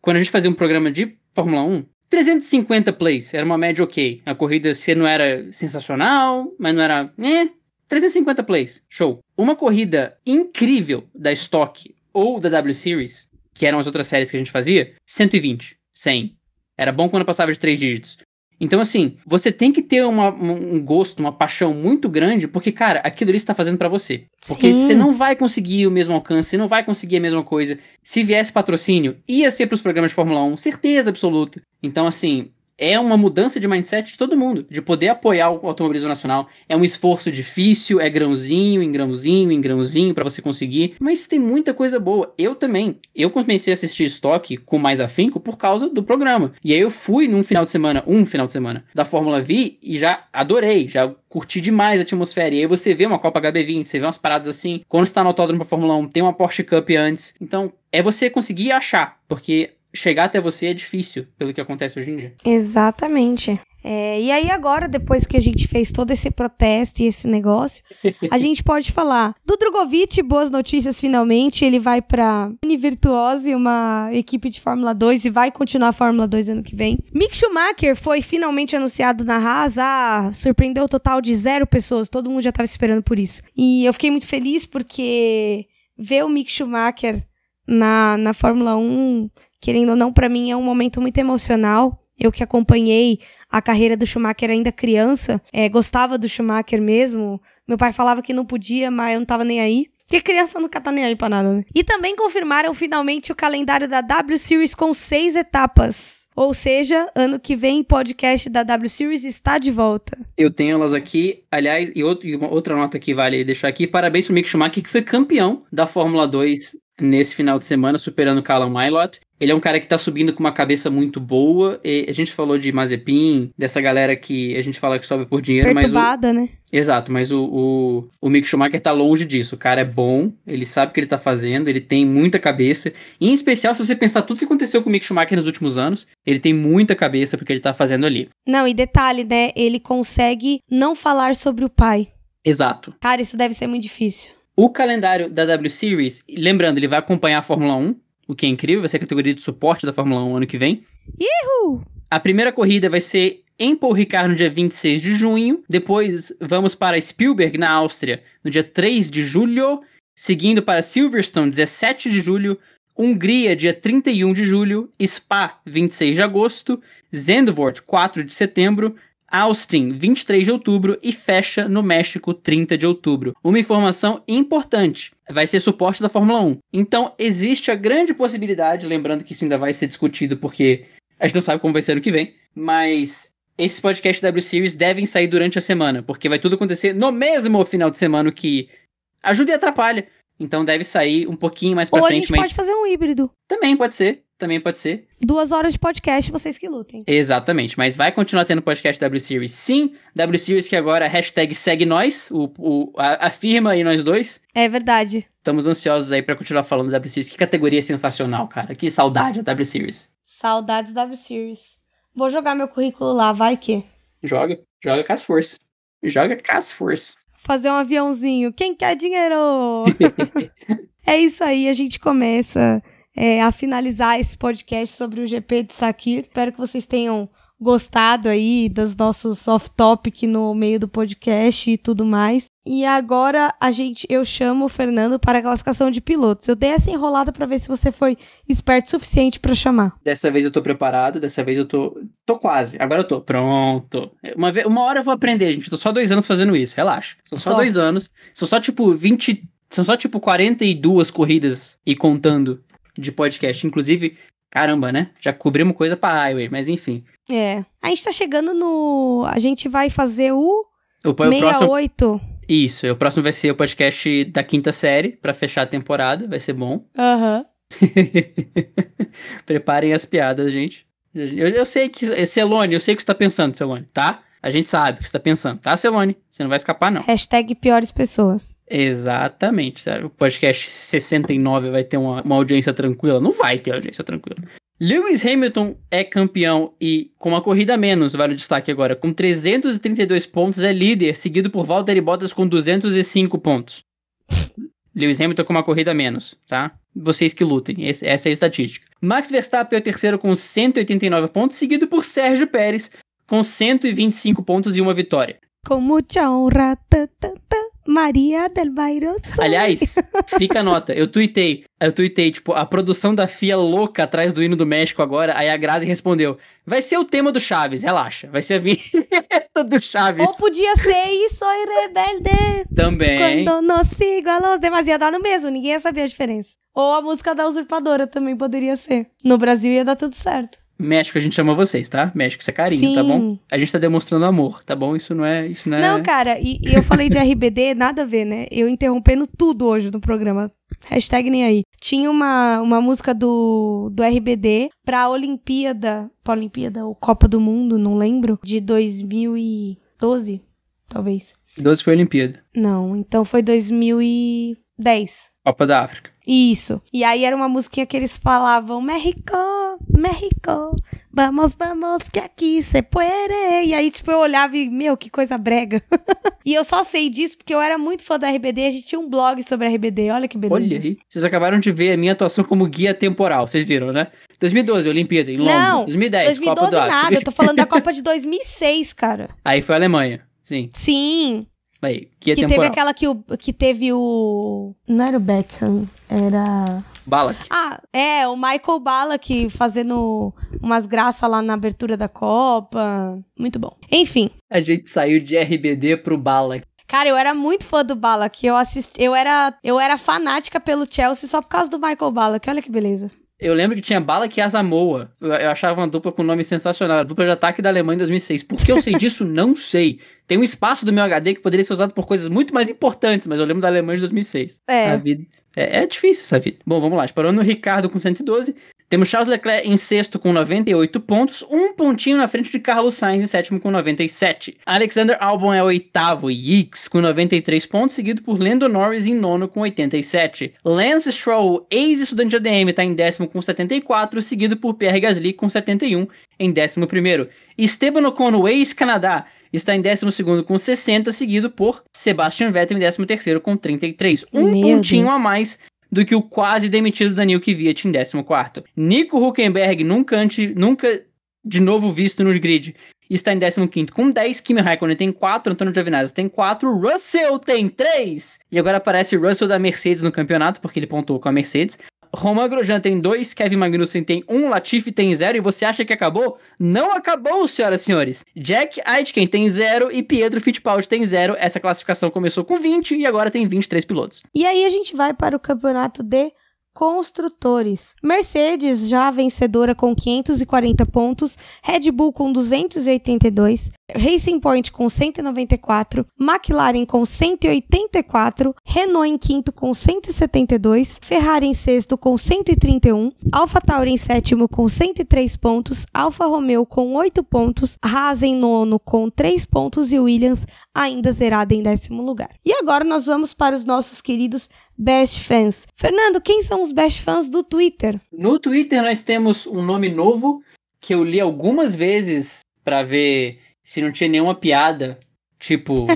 Speaker 2: quando a gente fazia um programa de Fórmula 1, 350 plays, era uma média ok. A corrida se não era sensacional, mas não era. Eh, 350 plays, show. Uma corrida incrível da Stock ou da W Series, que eram as outras séries que a gente fazia, 120, 100. Era bom quando passava de 3 dígitos. Então, assim, você tem que ter uma, um gosto, uma paixão muito grande, porque, cara, aquilo ali está fazendo para você. Porque Sim. você não vai conseguir o mesmo alcance, você não vai conseguir a mesma coisa. Se viesse patrocínio, ia ser pros programas de Fórmula 1, certeza absoluta. Então, assim, é uma mudança de mindset de todo mundo, de poder apoiar o automobilismo nacional. É um esforço difícil, é grãozinho, em grãozinho, em grãozinho para você conseguir, mas tem muita coisa boa. Eu também. Eu comecei a assistir estoque com mais afinco por causa do programa. E aí eu fui num final de semana, um final de semana, da Fórmula V e já adorei, já curti demais a atmosfera. E aí você vê uma Copa HB20, você vê umas paradas assim. Quando você tá no autódromo pra Fórmula 1, tem uma Porsche Cup antes. Então, é você conseguir achar, porque chegar até você é difícil, pelo que acontece hoje em dia.
Speaker 1: Exatamente. É, e aí agora, depois que a gente fez todo esse protesto e esse negócio, a (laughs) gente pode falar do Drogovic, boas notícias finalmente, ele vai para Univirtuose, uma equipe de Fórmula 2 e vai continuar a Fórmula 2 ano que vem. Mick Schumacher foi finalmente anunciado na Haas, ah, surpreendeu o total de zero pessoas, todo mundo já estava esperando por isso. E eu fiquei muito feliz porque ver o Mick Schumacher na, na Fórmula 1 querendo ou não, para mim é um momento muito emocional. Eu que acompanhei a carreira do Schumacher ainda criança, é, gostava do Schumacher mesmo. Meu pai falava que não podia, mas eu não tava nem aí. Porque criança nunca tá nem aí pra nada, né? E também confirmaram finalmente o calendário da W Series com seis etapas. Ou seja, ano que vem, podcast da W Series está de volta.
Speaker 2: Eu tenho elas aqui. Aliás, e, outro, e outra nota que vale deixar aqui. Parabéns pro Mick Schumacher, que foi campeão da Fórmula 2 nesse final de semana, superando o Callum Mylott. Ele é um cara que tá subindo com uma cabeça muito boa. E a gente falou de Mazepin, dessa galera que a gente fala que sobe por dinheiro,
Speaker 1: Perturbada,
Speaker 2: mas.
Speaker 1: O... né?
Speaker 2: Exato, mas o, o, o Mick Schumacher tá longe disso. O cara é bom, ele sabe o que ele tá fazendo, ele tem muita cabeça. em especial, se você pensar tudo que aconteceu com o Mick Schumacher nos últimos anos, ele tem muita cabeça porque ele tá fazendo ali.
Speaker 1: Não, e detalhe, né? Ele consegue não falar sobre o pai.
Speaker 2: Exato.
Speaker 1: Cara, isso deve ser muito difícil.
Speaker 2: O calendário da W Series, lembrando, ele vai acompanhar a Fórmula 1, o que é incrível, vai ser a categoria de suporte da Fórmula 1 ano que vem.
Speaker 1: Ihu!
Speaker 2: A primeira corrida vai ser em Paul Ricard no dia 26 de junho. Depois vamos para Spielberg, na Áustria, no dia 3 de julho. Seguindo para Silverstone, 17 de julho. Hungria, dia 31 de julho. Spa, 26 de agosto. Zandvoort, 4 de setembro. Austin, 23 de outubro e fecha no México, 30 de outubro. Uma informação importante: vai ser suporte da Fórmula 1. Então, existe a grande possibilidade, lembrando que isso ainda vai ser discutido porque a gente não sabe como vai ser no que vem, mas esses podcasts W Series devem sair durante a semana, porque vai tudo acontecer no mesmo final de semana, que ajuda e atrapalha. Então deve sair um pouquinho mais pra
Speaker 1: Ou
Speaker 2: frente,
Speaker 1: a gente
Speaker 2: mas
Speaker 1: pode fazer um híbrido.
Speaker 2: também pode ser, também pode ser.
Speaker 1: Duas horas de podcast, vocês que lutem.
Speaker 2: Exatamente, mas vai continuar tendo podcast W Series sim. W Series que agora hashtag segue nós, o, o, a, a firma e nós dois.
Speaker 1: É verdade.
Speaker 2: Estamos ansiosos aí pra continuar falando da W Series. Que categoria sensacional, cara. Que saudade da W Series.
Speaker 1: Saudades W Series. Vou jogar meu currículo lá, vai que.
Speaker 2: Joga, joga com as forças. Joga com as forças.
Speaker 1: Fazer um aviãozinho. Quem quer dinheiro? (laughs) é isso aí, a gente começa é, a finalizar esse podcast sobre o GP de Sakir. Espero que vocês tenham gostado aí dos nossos off-topic no meio do podcast e tudo mais. E agora a gente, eu chamo o Fernando para a classificação de pilotos. Eu dei essa enrolada para ver se você foi esperto o suficiente para chamar.
Speaker 2: Dessa vez eu tô preparado, dessa vez eu tô. tô quase. Agora eu tô. Pronto. Uma, vez, uma hora eu vou aprender, gente. Tô só dois anos fazendo isso, relaxa. São só,
Speaker 1: Só.
Speaker 2: dois anos. São só tipo 20. São só tipo 42 corridas e contando de podcast. Inclusive, caramba, né? Já cobrimos coisa pra highway, mas enfim.
Speaker 1: É. A gente tá chegando no. A gente vai fazer o
Speaker 2: O, o próximo.
Speaker 1: 68.
Speaker 2: Isso, o próximo vai ser o podcast da quinta série, pra fechar a temporada. Vai ser bom.
Speaker 1: Aham. (laughs)
Speaker 2: Preparem as piadas, gente. Eu, eu sei que. Celone, eu sei o que você tá pensando, Celone, tá? A gente sabe o que você tá pensando, tá, Celone? Você não vai escapar, não.
Speaker 1: Hashtag piores pessoas.
Speaker 2: Exatamente. sabe? O podcast 69 vai ter uma, uma audiência tranquila? Não vai ter audiência tranquila. Lewis Hamilton é campeão e com uma corrida a menos, vale o destaque agora, com 332 pontos é líder, seguido por Valtteri Bottas com 205 pontos. Lewis Hamilton com uma corrida a menos, tá? Vocês que lutem, essa é a estatística. Max Verstappen é o terceiro com 189 pontos, seguido por Sérgio Pérez com 125 pontos e uma vitória.
Speaker 1: Com muita honra, Maria del Bairro.
Speaker 2: Aliás, (laughs) fica a nota. Eu tuitei, eu tuitei, tipo, a produção da FIA louca atrás do hino do México agora. Aí a Grazi respondeu: vai ser o tema do Chaves, relaxa. Vai ser a vinheta do Chaves
Speaker 1: Ou podia ser e soy rebelde.
Speaker 2: também.
Speaker 1: Quando não sigo a los demás. Ia dar no mesmo, ninguém ia saber a diferença. Ou a música da usurpadora também poderia ser. No Brasil ia dar tudo certo.
Speaker 2: México, a gente chama vocês, tá? México, isso é carinho, tá
Speaker 1: Sim.
Speaker 2: bom? A gente tá demonstrando amor, tá bom? Isso não é. Isso não é.
Speaker 1: Não, cara, e, e eu falei de (laughs) RBD, nada a ver, né? Eu interrompendo tudo hoje no programa. Hashtag nem aí. Tinha uma, uma música do, do RBD pra Olimpíada. Pra Olimpíada ou Copa do Mundo, não lembro. De 2012, talvez.
Speaker 2: 12 foi a Olimpíada.
Speaker 1: Não, então foi 2010.
Speaker 2: Copa da África.
Speaker 1: Isso. E aí era uma musiquinha que eles falavam México, México, vamos, vamos, que aqui se puede. E aí, tipo, eu olhava e, meu, que coisa brega. (laughs) e eu só sei disso porque eu era muito fã do RBD, a gente tinha um blog sobre RBD, olha que beleza.
Speaker 2: Olha aí. Vocês acabaram de ver a minha atuação como guia temporal, vocês viram, né? 2012, Olimpíada, em Londres.
Speaker 1: Não,
Speaker 2: 2010, Copa
Speaker 1: 2012
Speaker 2: do África.
Speaker 1: nada, eu tô falando da (laughs) Copa de 2006, cara.
Speaker 2: Aí foi a Alemanha. Sim.
Speaker 1: Sim,
Speaker 2: Aí, guia
Speaker 1: que teve aquela que, o, que teve o... Não era o Beckham, era...
Speaker 2: Balak.
Speaker 1: Ah, é, o Michael Ballack fazendo umas graças lá na abertura da Copa. Muito bom. Enfim,
Speaker 2: A gente saiu de RBD pro Balak.
Speaker 1: cara, eu era muito fã do Ballack. Eu assisti, eu era, eu era fanática pelo Chelsea só por causa do Michael Ballack. Olha que beleza.
Speaker 2: Eu lembro que tinha Balak e Asamoah. Eu, eu achava uma dupla com nome sensacional. A dupla de ataque da Alemanha em 2006. Por que eu sei disso? Não sei. Tem um espaço do meu HD que poderia ser usado por coisas muito mais importantes, mas eu lembro da Alemanha de 2006.
Speaker 1: É.
Speaker 2: A vida, É, é difícil essa vida. Bom, vamos lá. Parou no Ricardo com 112. Temos Charles Leclerc em sexto com 98 pontos, um pontinho na frente de Carlos Sainz em sétimo com 97. Alexander Albon é o oitavo, Yix com 93 pontos, seguido por Lando Norris em nono com 87. Lance Stroll, ex-estudante de ADM, está em décimo com 74, seguido por Pierre Gasly com 71 em décimo primeiro. Esteban Ocon, ex-Canadá, está em 12 com 60, seguido por Sebastian Vettel em 13 com 33. Um Meu pontinho Deus. a mais do que o quase demitido Daniel Kvyat em 14. Nico Huckenberg, nunca, antes, nunca de novo visto no grid, está em 15 com 10. Kimi Raikkonen tem 4. Antônio Giovinazzi tem 4. Russell tem 3. E agora aparece Russell da Mercedes no campeonato, porque ele pontuou com a Mercedes. Roman Grosjean tem 2, Kevin Magnussen tem 1, um, Latifi tem 0 e você acha que acabou? Não acabou, senhoras e senhores. Jack Aitken tem 0 e Pietro Fittipaldi tem 0. Essa classificação começou com 20 e agora tem 23 pilotos.
Speaker 1: E aí a gente vai para o campeonato de construtores. Mercedes já vencedora com 540 pontos, Red Bull com 282, Racing Point com 194, McLaren com 184, Renault em quinto com 172, Ferrari em sexto com 131, AlphaTauri em sétimo com 103 pontos, Alfa Romeo com 8 pontos, Haas em nono com 3 pontos e Williams ainda zerada em décimo lugar. E agora nós vamos para os nossos queridos Best Fans. Fernando, quem são os Best Fans do Twitter?
Speaker 2: No Twitter nós temos um nome novo que eu li algumas vezes para ver se não tinha nenhuma piada, tipo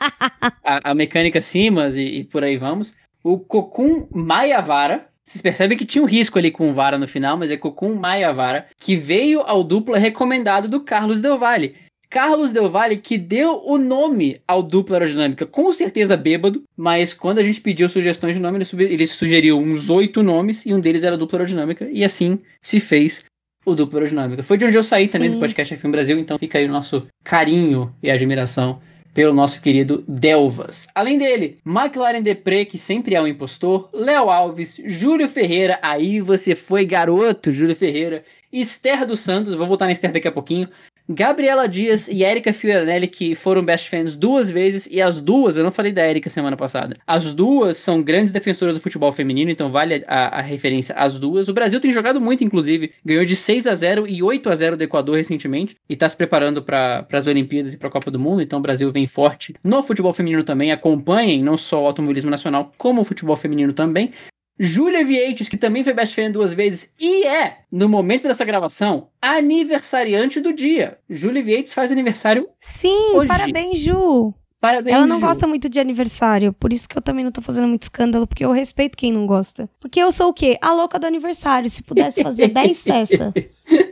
Speaker 2: (laughs) a, a, mecânica Simas e, e, por aí vamos. O Kokun Mayavara. Vocês percebem que tinha um risco ali com o Vara no final, mas é Kokun Mayavara, que veio ao dupla recomendado do Carlos Del Valle. Carlos Del Valle que deu o nome ao dupla aerodinâmica, com certeza bêbado, mas quando a gente pediu sugestões de nome, ele, ele sugeriu uns oito nomes e um deles era dupla aerodinâmica, e assim se fez o dupla aerodinâmica. Foi de onde eu saí Sim. também do podcast F1 Brasil, então fica aí o nosso carinho e admiração pelo nosso querido Delvas. Além dele, McLaren Depre, que sempre é um impostor, Léo Alves, Júlio Ferreira, aí você foi garoto, Júlio Ferreira, Esther dos Santos, vou voltar na Esther daqui a pouquinho, Gabriela Dias e Erika Fioranelli, que foram best fans duas vezes, e as duas, eu não falei da Erika semana passada, as duas são grandes defensoras do futebol feminino, então vale a, a referência às duas. O Brasil tem jogado muito, inclusive, ganhou de 6 a 0 e 8 a 0 do Equador recentemente, e está se preparando para as Olimpíadas e para a Copa do Mundo, então o Brasil vem forte no futebol feminino também. Acompanhem não só o automobilismo nacional, como o futebol feminino também. Júlia Vieites, que também foi best fan duas vezes e é, no momento dessa gravação, aniversariante do dia. Júlia Vieites faz aniversário
Speaker 1: Sim,
Speaker 2: hoje.
Speaker 1: parabéns, Ju.
Speaker 2: Parabéns,
Speaker 1: Ela não
Speaker 2: Ju.
Speaker 1: gosta muito de aniversário, por isso que eu também não tô fazendo muito escândalo, porque eu respeito quem não gosta. Porque eu sou o quê? A louca do aniversário. Se pudesse fazer 10 festas. (laughs)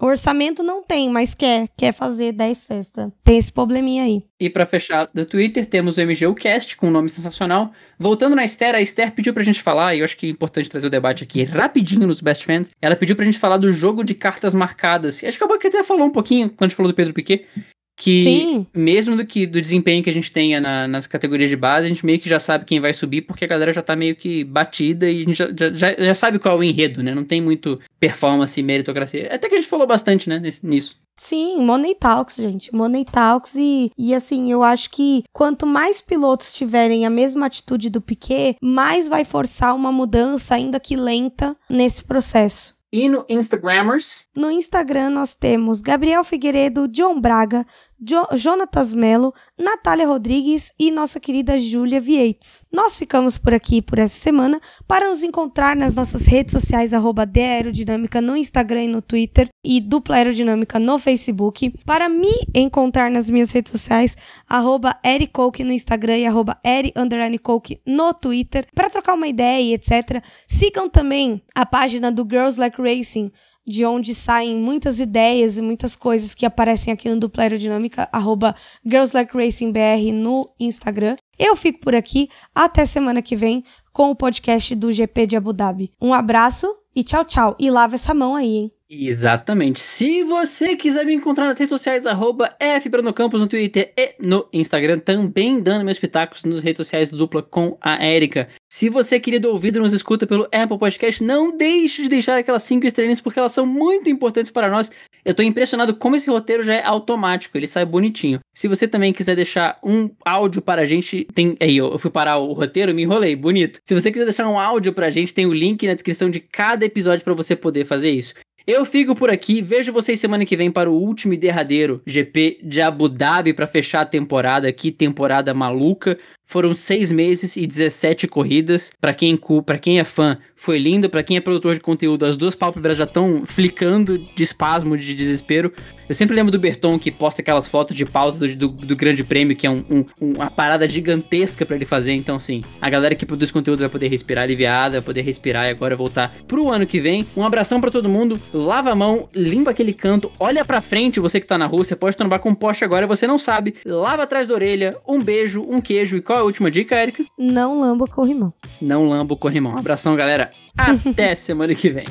Speaker 1: O orçamento não tem, mas quer, quer fazer 10 festas. Tem esse probleminha aí.
Speaker 2: E para fechar do Twitter, temos o MGUcast com um nome sensacional. Voltando na Esther, a Esther pediu pra gente falar, e eu acho que é importante trazer o debate aqui rapidinho nos Best Fans. Ela pediu pra gente falar do jogo de cartas marcadas. Acho que a até falou um pouquinho quando a gente falou do Pedro Piquet que Sim. mesmo do que do desempenho que a gente tenha na, nas categorias de base, a gente meio que já sabe quem vai subir, porque a galera já tá meio que batida e a gente já, já, já sabe qual é o enredo, né? Não tem muito performance e meritocracia. Até que a gente falou bastante, né, nisso.
Speaker 1: Sim, Money Talks, gente. Money Talks e, e assim, eu acho que quanto mais pilotos tiverem a mesma atitude do Piquet, mais vai forçar uma mudança, ainda que lenta, nesse processo.
Speaker 2: E no Instagrammers?
Speaker 1: No Instagram nós temos Gabriel Figueiredo, John Braga, jo Jonatas Melo, Natália Rodrigues e nossa querida Júlia Vietes. Nós ficamos por aqui por essa semana para nos encontrar nas nossas redes sociais, arroba Aerodinâmica no Instagram e no Twitter e Dupla Aerodinâmica no Facebook. Para me encontrar nas minhas redes sociais, arroba no Instagram e arroba no Twitter. Para trocar uma ideia e etc. Sigam também a página do Girls Like Racing de onde saem muitas ideias e muitas coisas que aparecem aqui no Dupla Aerodinâmica, arroba GirlsLikeRacingBR no Instagram. Eu fico por aqui, até semana que vem com o podcast do GP de Abu Dhabi. Um abraço e tchau, tchau. E lava essa mão aí, hein?
Speaker 2: Exatamente. Se você quiser me encontrar nas redes sociais, arroba FBrunoCampos no Twitter e no Instagram, também dando meus pitacos nas redes sociais do Dupla com a Érica. Se você, querido ouvido, nos escuta pelo Apple Podcast, não deixe de deixar aquelas cinco estrelinhas, porque elas são muito importantes para nós Eu tô impressionado como esse roteiro já é automático, ele sai bonitinho. Se você também quiser deixar um áudio para a gente, tem. Aí, eu fui parar o roteiro, me enrolei, bonito. Se você quiser deixar um áudio pra gente, tem o link na descrição de cada episódio para você poder fazer isso. Eu fico por aqui, vejo vocês semana que vem para o último e derradeiro GP de Abu Dhabi para fechar a temporada aqui, temporada maluca. Foram seis meses e 17 corridas. Para quem, pra quem é fã, foi lindo. Para quem é produtor de conteúdo, as duas pálpebras já estão flicando de espasmo, de desespero. Eu sempre lembro do Berton que posta aquelas fotos de pausa do, do, do Grande Prêmio, que é um, um, uma parada gigantesca para ele fazer. Então, sim, a galera que produz conteúdo vai poder respirar aliviada, vai poder respirar e agora voltar pro ano que vem. Um abração para todo mundo. Lava a mão, limpa aquele canto, olha para frente, você que tá na rua, você pode trombar com um poste agora, você não sabe. Lava atrás da orelha, um beijo, um queijo e qual é a última dica, Erika?
Speaker 1: Não lamba o corrimão.
Speaker 2: Não lamba o corrimão. Um abração, galera. (laughs) Até semana que vem.